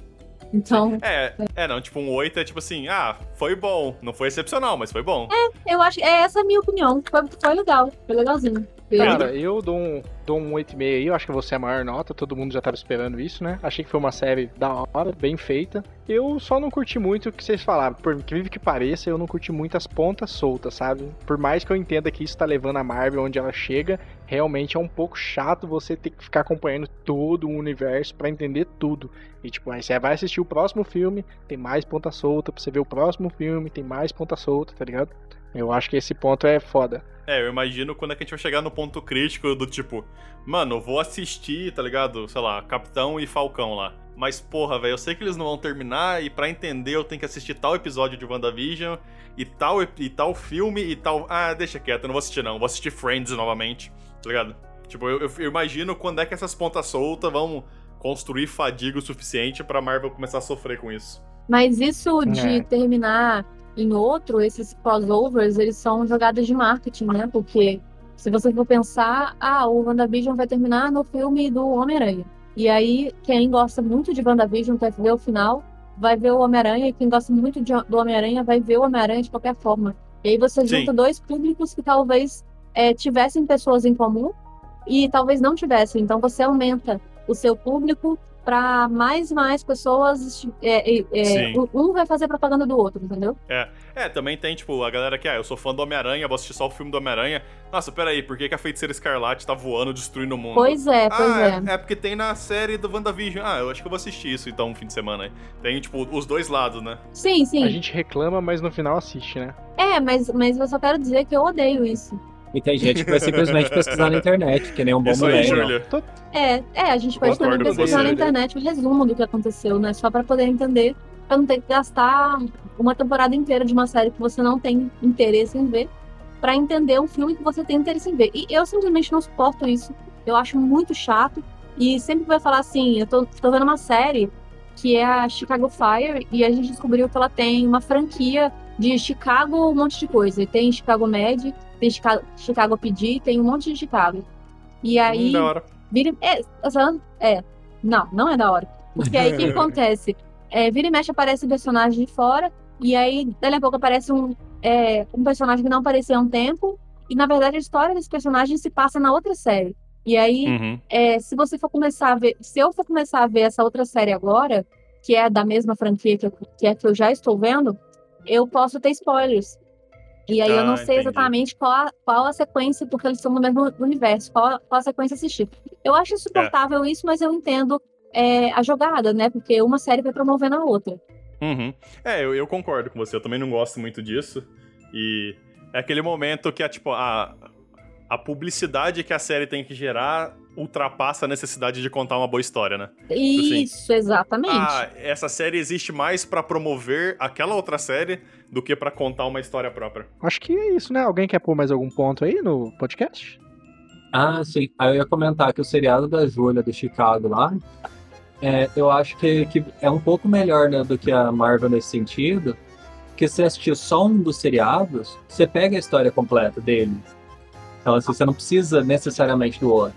Então. É, é, não, tipo, um 8 é tipo assim, ah, foi bom. Não foi excepcional, mas foi bom. É, eu acho. É essa a minha opinião. Foi, foi legal. Foi legalzinho. Cara, eu dou um, dou um 8,5 aí, eu acho que você é a maior nota, todo mundo já tava esperando isso, né? Achei que foi uma série da hora, bem feita. Eu só não curti muito o que vocês falaram, por incrível que pareça, eu não curti muito as pontas soltas, sabe? Por mais que eu entenda que isso tá levando a Marvel onde ela chega, realmente é um pouco chato você ter que ficar acompanhando todo o universo para entender tudo. E tipo, aí você vai assistir o próximo filme, tem mais ponta solta, pra você ver o próximo filme, tem mais ponta solta, tá ligado? Eu acho que esse ponto é foda. É, eu imagino quando é que a gente vai chegar no ponto crítico do tipo, mano, vou assistir, tá ligado? Sei lá, Capitão e Falcão lá. Mas, porra, velho, eu sei que eles não vão terminar e para entender eu tenho que assistir tal episódio de WandaVision e tal, e tal filme e tal. Ah, deixa quieto, eu não vou assistir não, vou assistir Friends novamente, tá ligado? Tipo, eu, eu imagino quando é que essas pontas soltas vão construir fadiga o suficiente pra Marvel começar a sofrer com isso. Mas isso de é. terminar em outro, esses crossovers, eles são jogadas de marketing, né? Porque se você for pensar, ah, o WandaVision vai terminar no filme do Homem-Aranha. E aí, quem gosta muito de WandaVision quer ver o final, vai ver o Homem-Aranha, e quem gosta muito de, do Homem-Aranha vai ver o Homem-Aranha de qualquer forma. E aí você junta Sim. dois públicos que talvez é, tivessem pessoas em comum e talvez não tivessem. Então você aumenta o seu público para mais e mais pessoas. É, é, um vai fazer propaganda do outro, entendeu? É. É, também tem, tipo, a galera que, ah, eu sou fã do Homem-Aranha, vou assistir só o filme do Homem-Aranha. Nossa, peraí, por que, que a feiticeira escarlate tá voando, destruindo o mundo? Pois é, pois ah, é. É porque tem na série do WandaVision. Ah, eu acho que eu vou assistir isso então um fim de semana aí. Tem, tipo, os dois lados, né? Sim, sim. A gente reclama, mas no final assiste, né? É, mas, mas eu só quero dizer que eu odeio isso. E tem gente que vai simplesmente pesquisar na internet, que nem um bom Isso moleque. é, é, a gente pode também pesquisar na internet o resumo do que aconteceu, né? Só para poder entender, pra não ter que gastar uma temporada inteira de uma série que você não tem interesse em ver, para entender um filme que você tem interesse em ver. E eu simplesmente não suporto isso. Eu acho muito chato. E sempre vai falar assim: eu tô, tô vendo uma série que é a Chicago Fire, e a gente descobriu que ela tem uma franquia de Chicago, um monte de coisa. E tem Chicago Med, tem Chicago, Chicago PD, tem um monte de Chicago. E aí. Hum, da hora. Vira, é, é, não, não é da hora. Porque aí o que acontece? É, vira e mexe aparece personagem de fora, e aí dali a pouco aparece um, é, um personagem que não apareceu há um tempo, e na verdade a história desse personagem se passa na outra série. E aí, uhum. é, se você for começar a ver, se eu for começar a ver essa outra série agora, que é da mesma franquia que, eu, que é que eu já estou vendo, eu posso ter spoilers. E aí ah, eu não sei entendi. exatamente qual a, qual a sequência, porque eles são do mesmo universo, qual, qual a sequência assistir. Eu acho insuportável é. isso, mas eu entendo é, a jogada, né? Porque uma série vai promovendo a outra. Uhum. É, eu, eu, concordo com você. Eu também não gosto muito disso. E é aquele momento que é tipo, a, a publicidade que a série tem que gerar ultrapassa a necessidade de contar uma boa história, né? Tipo assim, Isso, assim, exatamente. Ah, essa série existe mais para promover aquela outra série do que para contar uma história própria. Acho que é isso, né? Alguém quer pôr mais algum ponto aí no podcast? Ah, sim. Aí eu ia comentar que o seriado da Júlia do Chicago lá, é, eu acho que, que é um pouco melhor né, do que a Marvel nesse sentido, porque se você assistir só um dos seriados, você pega a história completa dele. Então, assim, você não precisa necessariamente do outro.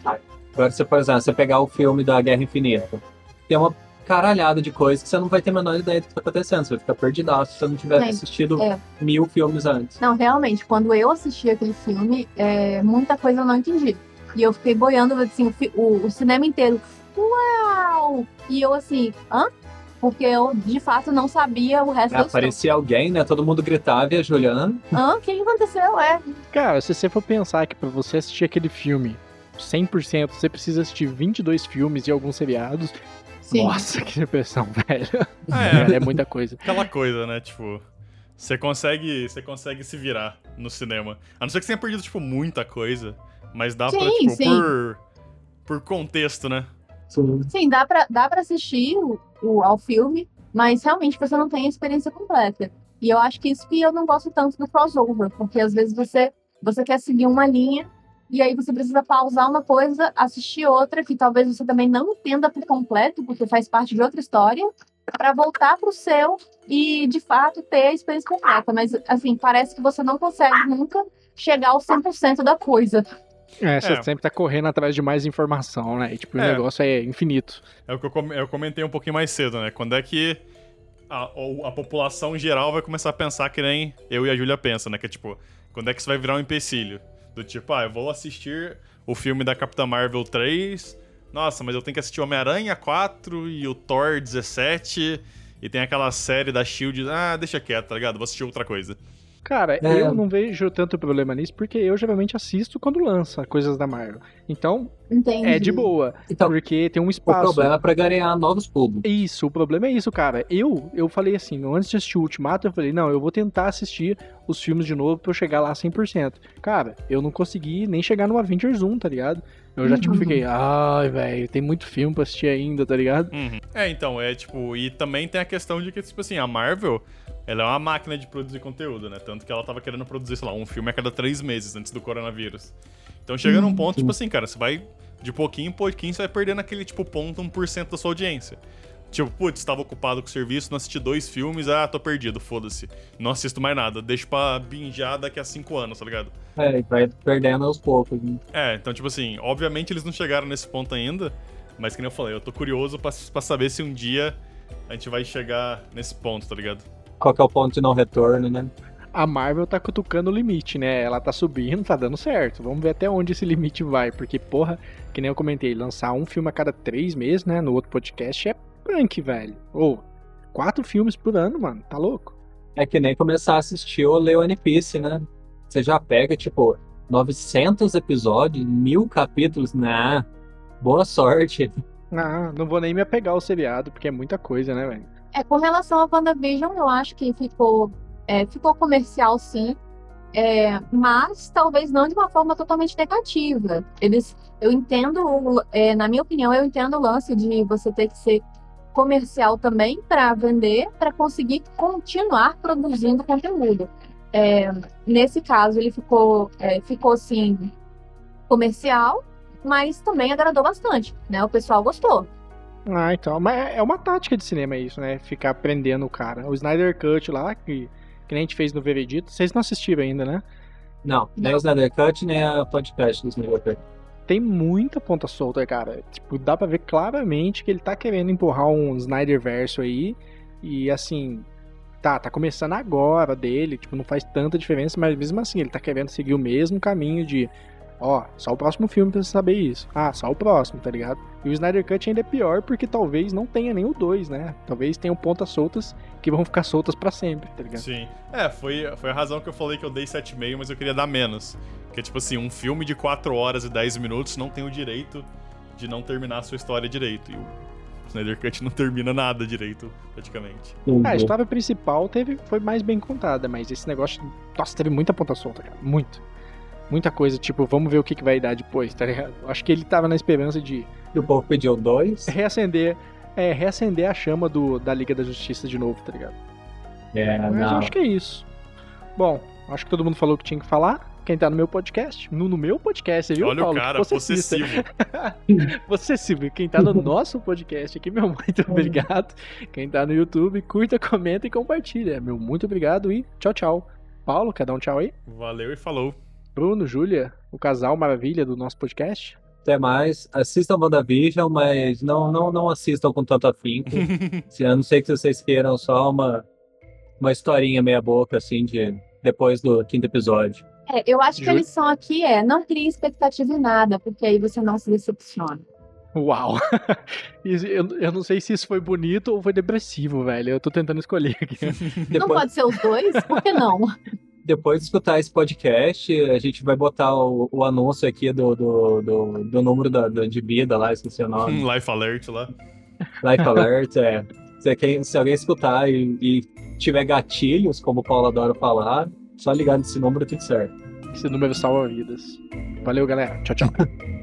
Agora, você, por exemplo, você pegar o filme da Guerra Infinita, tem uma caralhada de coisas que você não vai ter a menor ideia do que tá acontecendo. Você vai ficar perdidaço se você não tiver assistido é. mil filmes antes. Não, realmente, quando eu assisti aquele filme, é, muita coisa eu não entendi. E eu fiquei boiando, assim, o, o cinema inteiro. Uau! E eu assim, hã? Porque eu, de fato, não sabia o resto é, da Aparecia alguém, né? Todo mundo gritava e a Juliana. Hã? O que aconteceu? É. Cara, se você for pensar que pra você assistir aquele filme 100%, você precisa assistir 22 filmes e alguns seriados. Sim. Nossa, que depressão, velho. É, é muita coisa. Aquela coisa, né? Tipo, você consegue, você consegue se virar no cinema. A não ser que você tenha perdido, tipo, muita coisa. Mas dá sim, pra, tipo, sim. por, por contexto, né? Sim, sim dá, pra, dá pra assistir o, o, ao filme, mas realmente você não tem a experiência completa. E eu acho que isso que eu não gosto tanto do crossover, porque às vezes você, você quer seguir uma linha e aí você precisa pausar uma coisa, assistir outra que talvez você também não entenda por completo, porque faz parte de outra história, para voltar para o seu e de fato ter a experiência completa. Mas assim, parece que você não consegue nunca chegar ao 100% da coisa. É, você é. sempre tá correndo atrás de mais informação, né? E, tipo, é. o negócio é infinito. É o que eu comentei um pouquinho mais cedo, né? Quando é que a, a população geral vai começar a pensar que nem eu e a Júlia pensam, né? Que é tipo, quando é que isso vai virar um empecilho? Do tipo, ah, eu vou assistir o filme da Capitã Marvel 3. Nossa, mas eu tenho que assistir Homem-Aranha 4 e o Thor 17. E tem aquela série da Shield. Ah, deixa quieto, tá ligado? Vou assistir outra coisa. Cara, é. eu não vejo tanto problema nisso, porque eu geralmente assisto quando lança coisas da Marvel. Então, Entendi. é de boa. Então, porque tem um espaço. O problema é pra ganhar novos públicos. Isso, o problema é isso, cara. Eu, eu falei assim, antes de assistir o Ultimato, eu falei, não, eu vou tentar assistir os filmes de novo pra eu chegar lá 100%. Cara, eu não consegui nem chegar no Avengers 1, tá ligado? Eu já, tipo, uhum. fiquei, ai, velho, tem muito filme pra assistir ainda, tá ligado? Uhum. É, então, é tipo, e também tem a questão de que, tipo assim, a Marvel, ela é uma máquina de produzir conteúdo, né? Tanto que ela tava querendo produzir, sei lá, um filme a cada três meses antes do coronavírus. Então chega num ponto, tipo assim, cara, você vai. De pouquinho em pouquinho, você vai perdendo aquele, tipo, ponto 1% da sua audiência. Tipo, putz, estava ocupado com o serviço, não assisti dois filmes, ah, tô perdido, foda-se. Não assisto mais nada, deixo pra binjar daqui a cinco anos, tá ligado? É, vai perdendo aos poucos. Né? É, então, tipo assim, obviamente eles não chegaram nesse ponto ainda, mas que nem eu falei, eu tô curioso pra, pra saber se um dia a gente vai chegar nesse ponto, tá ligado? qual que é o ponto de não retorno, né? A Marvel tá cutucando o limite, né? Ela tá subindo, tá dando certo. Vamos ver até onde esse limite vai. Porque, porra, que nem eu comentei, lançar um filme a cada três meses, né? No outro podcast é punk, velho. Ou, quatro filmes por ano, mano. Tá louco? É que nem começar a assistir ou ler One Piece, né? Você já pega, tipo, 900 episódios, mil capítulos, né? Boa sorte. Ah, não vou nem me apegar ao seriado, porque é muita coisa, né, velho? É, com relação a WandaVision, eu acho que ficou, é, ficou comercial sim, é, mas talvez não de uma forma totalmente negativa. Eles, eu entendo, é, na minha opinião, eu entendo o lance de você ter que ser comercial também para vender, para conseguir continuar produzindo conteúdo. É, nesse caso, ele ficou, é, ficou assim comercial, mas também agradou bastante, né? O pessoal gostou. Ah, então. Mas é, é uma tática de cinema isso, né? Ficar prendendo o cara. O Snyder Cut lá, que, que nem a gente fez no Veredito, vocês não assistiram ainda, né? Não, nem o Snyder Cut, nem a podcast do Snyder Cut. Tem muita ponta solta, cara. Tipo, dá pra ver claramente que ele tá querendo empurrar um Snyder verso aí. E assim, tá, tá começando agora dele, tipo, não faz tanta diferença, mas mesmo assim, ele tá querendo seguir o mesmo caminho de Ó, só o próximo filme pra você saber isso. Ah, só o próximo, tá ligado? E o Snyder Cut ainda é pior porque talvez não tenha nem o 2, né? Talvez tenham pontas soltas que vão ficar soltas para sempre, tá ligado? Sim. É, foi, foi a razão que eu falei que eu dei 7,5, mas eu queria dar menos. Que é tipo assim, um filme de 4 horas e 10 minutos não tem o direito de não terminar a sua história direito. E o Snyder Cut não termina nada direito, praticamente. Uhum. a história principal teve, foi mais bem contada, mas esse negócio. Nossa, teve muita ponta solta, cara. Muito muita coisa, tipo, vamos ver o que, que vai dar depois, tá ligado? Acho que ele tava na esperança de. E o povo pediu dois? Reacender. É, reacender a chama do, da Liga da Justiça de novo, tá ligado? É, Mas não. acho que é isso. Bom, acho que todo mundo falou o que tinha que falar. Quem tá no meu podcast, no, no meu podcast, viu, Olha Paulo? o cara, possessivo. Possessivo. Quem tá no nosso podcast aqui, meu muito obrigado. Quem tá no YouTube, curta, comenta e compartilha. Meu muito obrigado e tchau, tchau. Paulo, quer dar um tchau aí? Valeu e falou. Bruno, Júlia, o casal maravilha do nosso podcast. Até mais. Assistam WandaVision, mas não, não, não assistam com tanto afinco. Se- A não ser que vocês queiram só uma, uma historinha meia boca, assim, de depois do quinto episódio. É, eu acho que a lição aqui é não crie expectativa em nada, porque aí você não se decepciona. Uau! Eu, eu não sei se isso foi bonito ou foi depressivo, velho. Eu tô tentando escolher aqui. Não Depois, pode ser os dois? Por que não? depois de escutar esse podcast, a gente vai botar o, o anúncio aqui do, do, do, do número da, da- de vida lá, esqueci o nome. Um Life Alert lá. Life Alert, é. Se, quem- se alguém escutar e, e tiver gatilhos, como o Paulo adora falar, só ligar nesse número tudo certo. Esse número salva vidas. Valeu, galera. Tchau, tchau.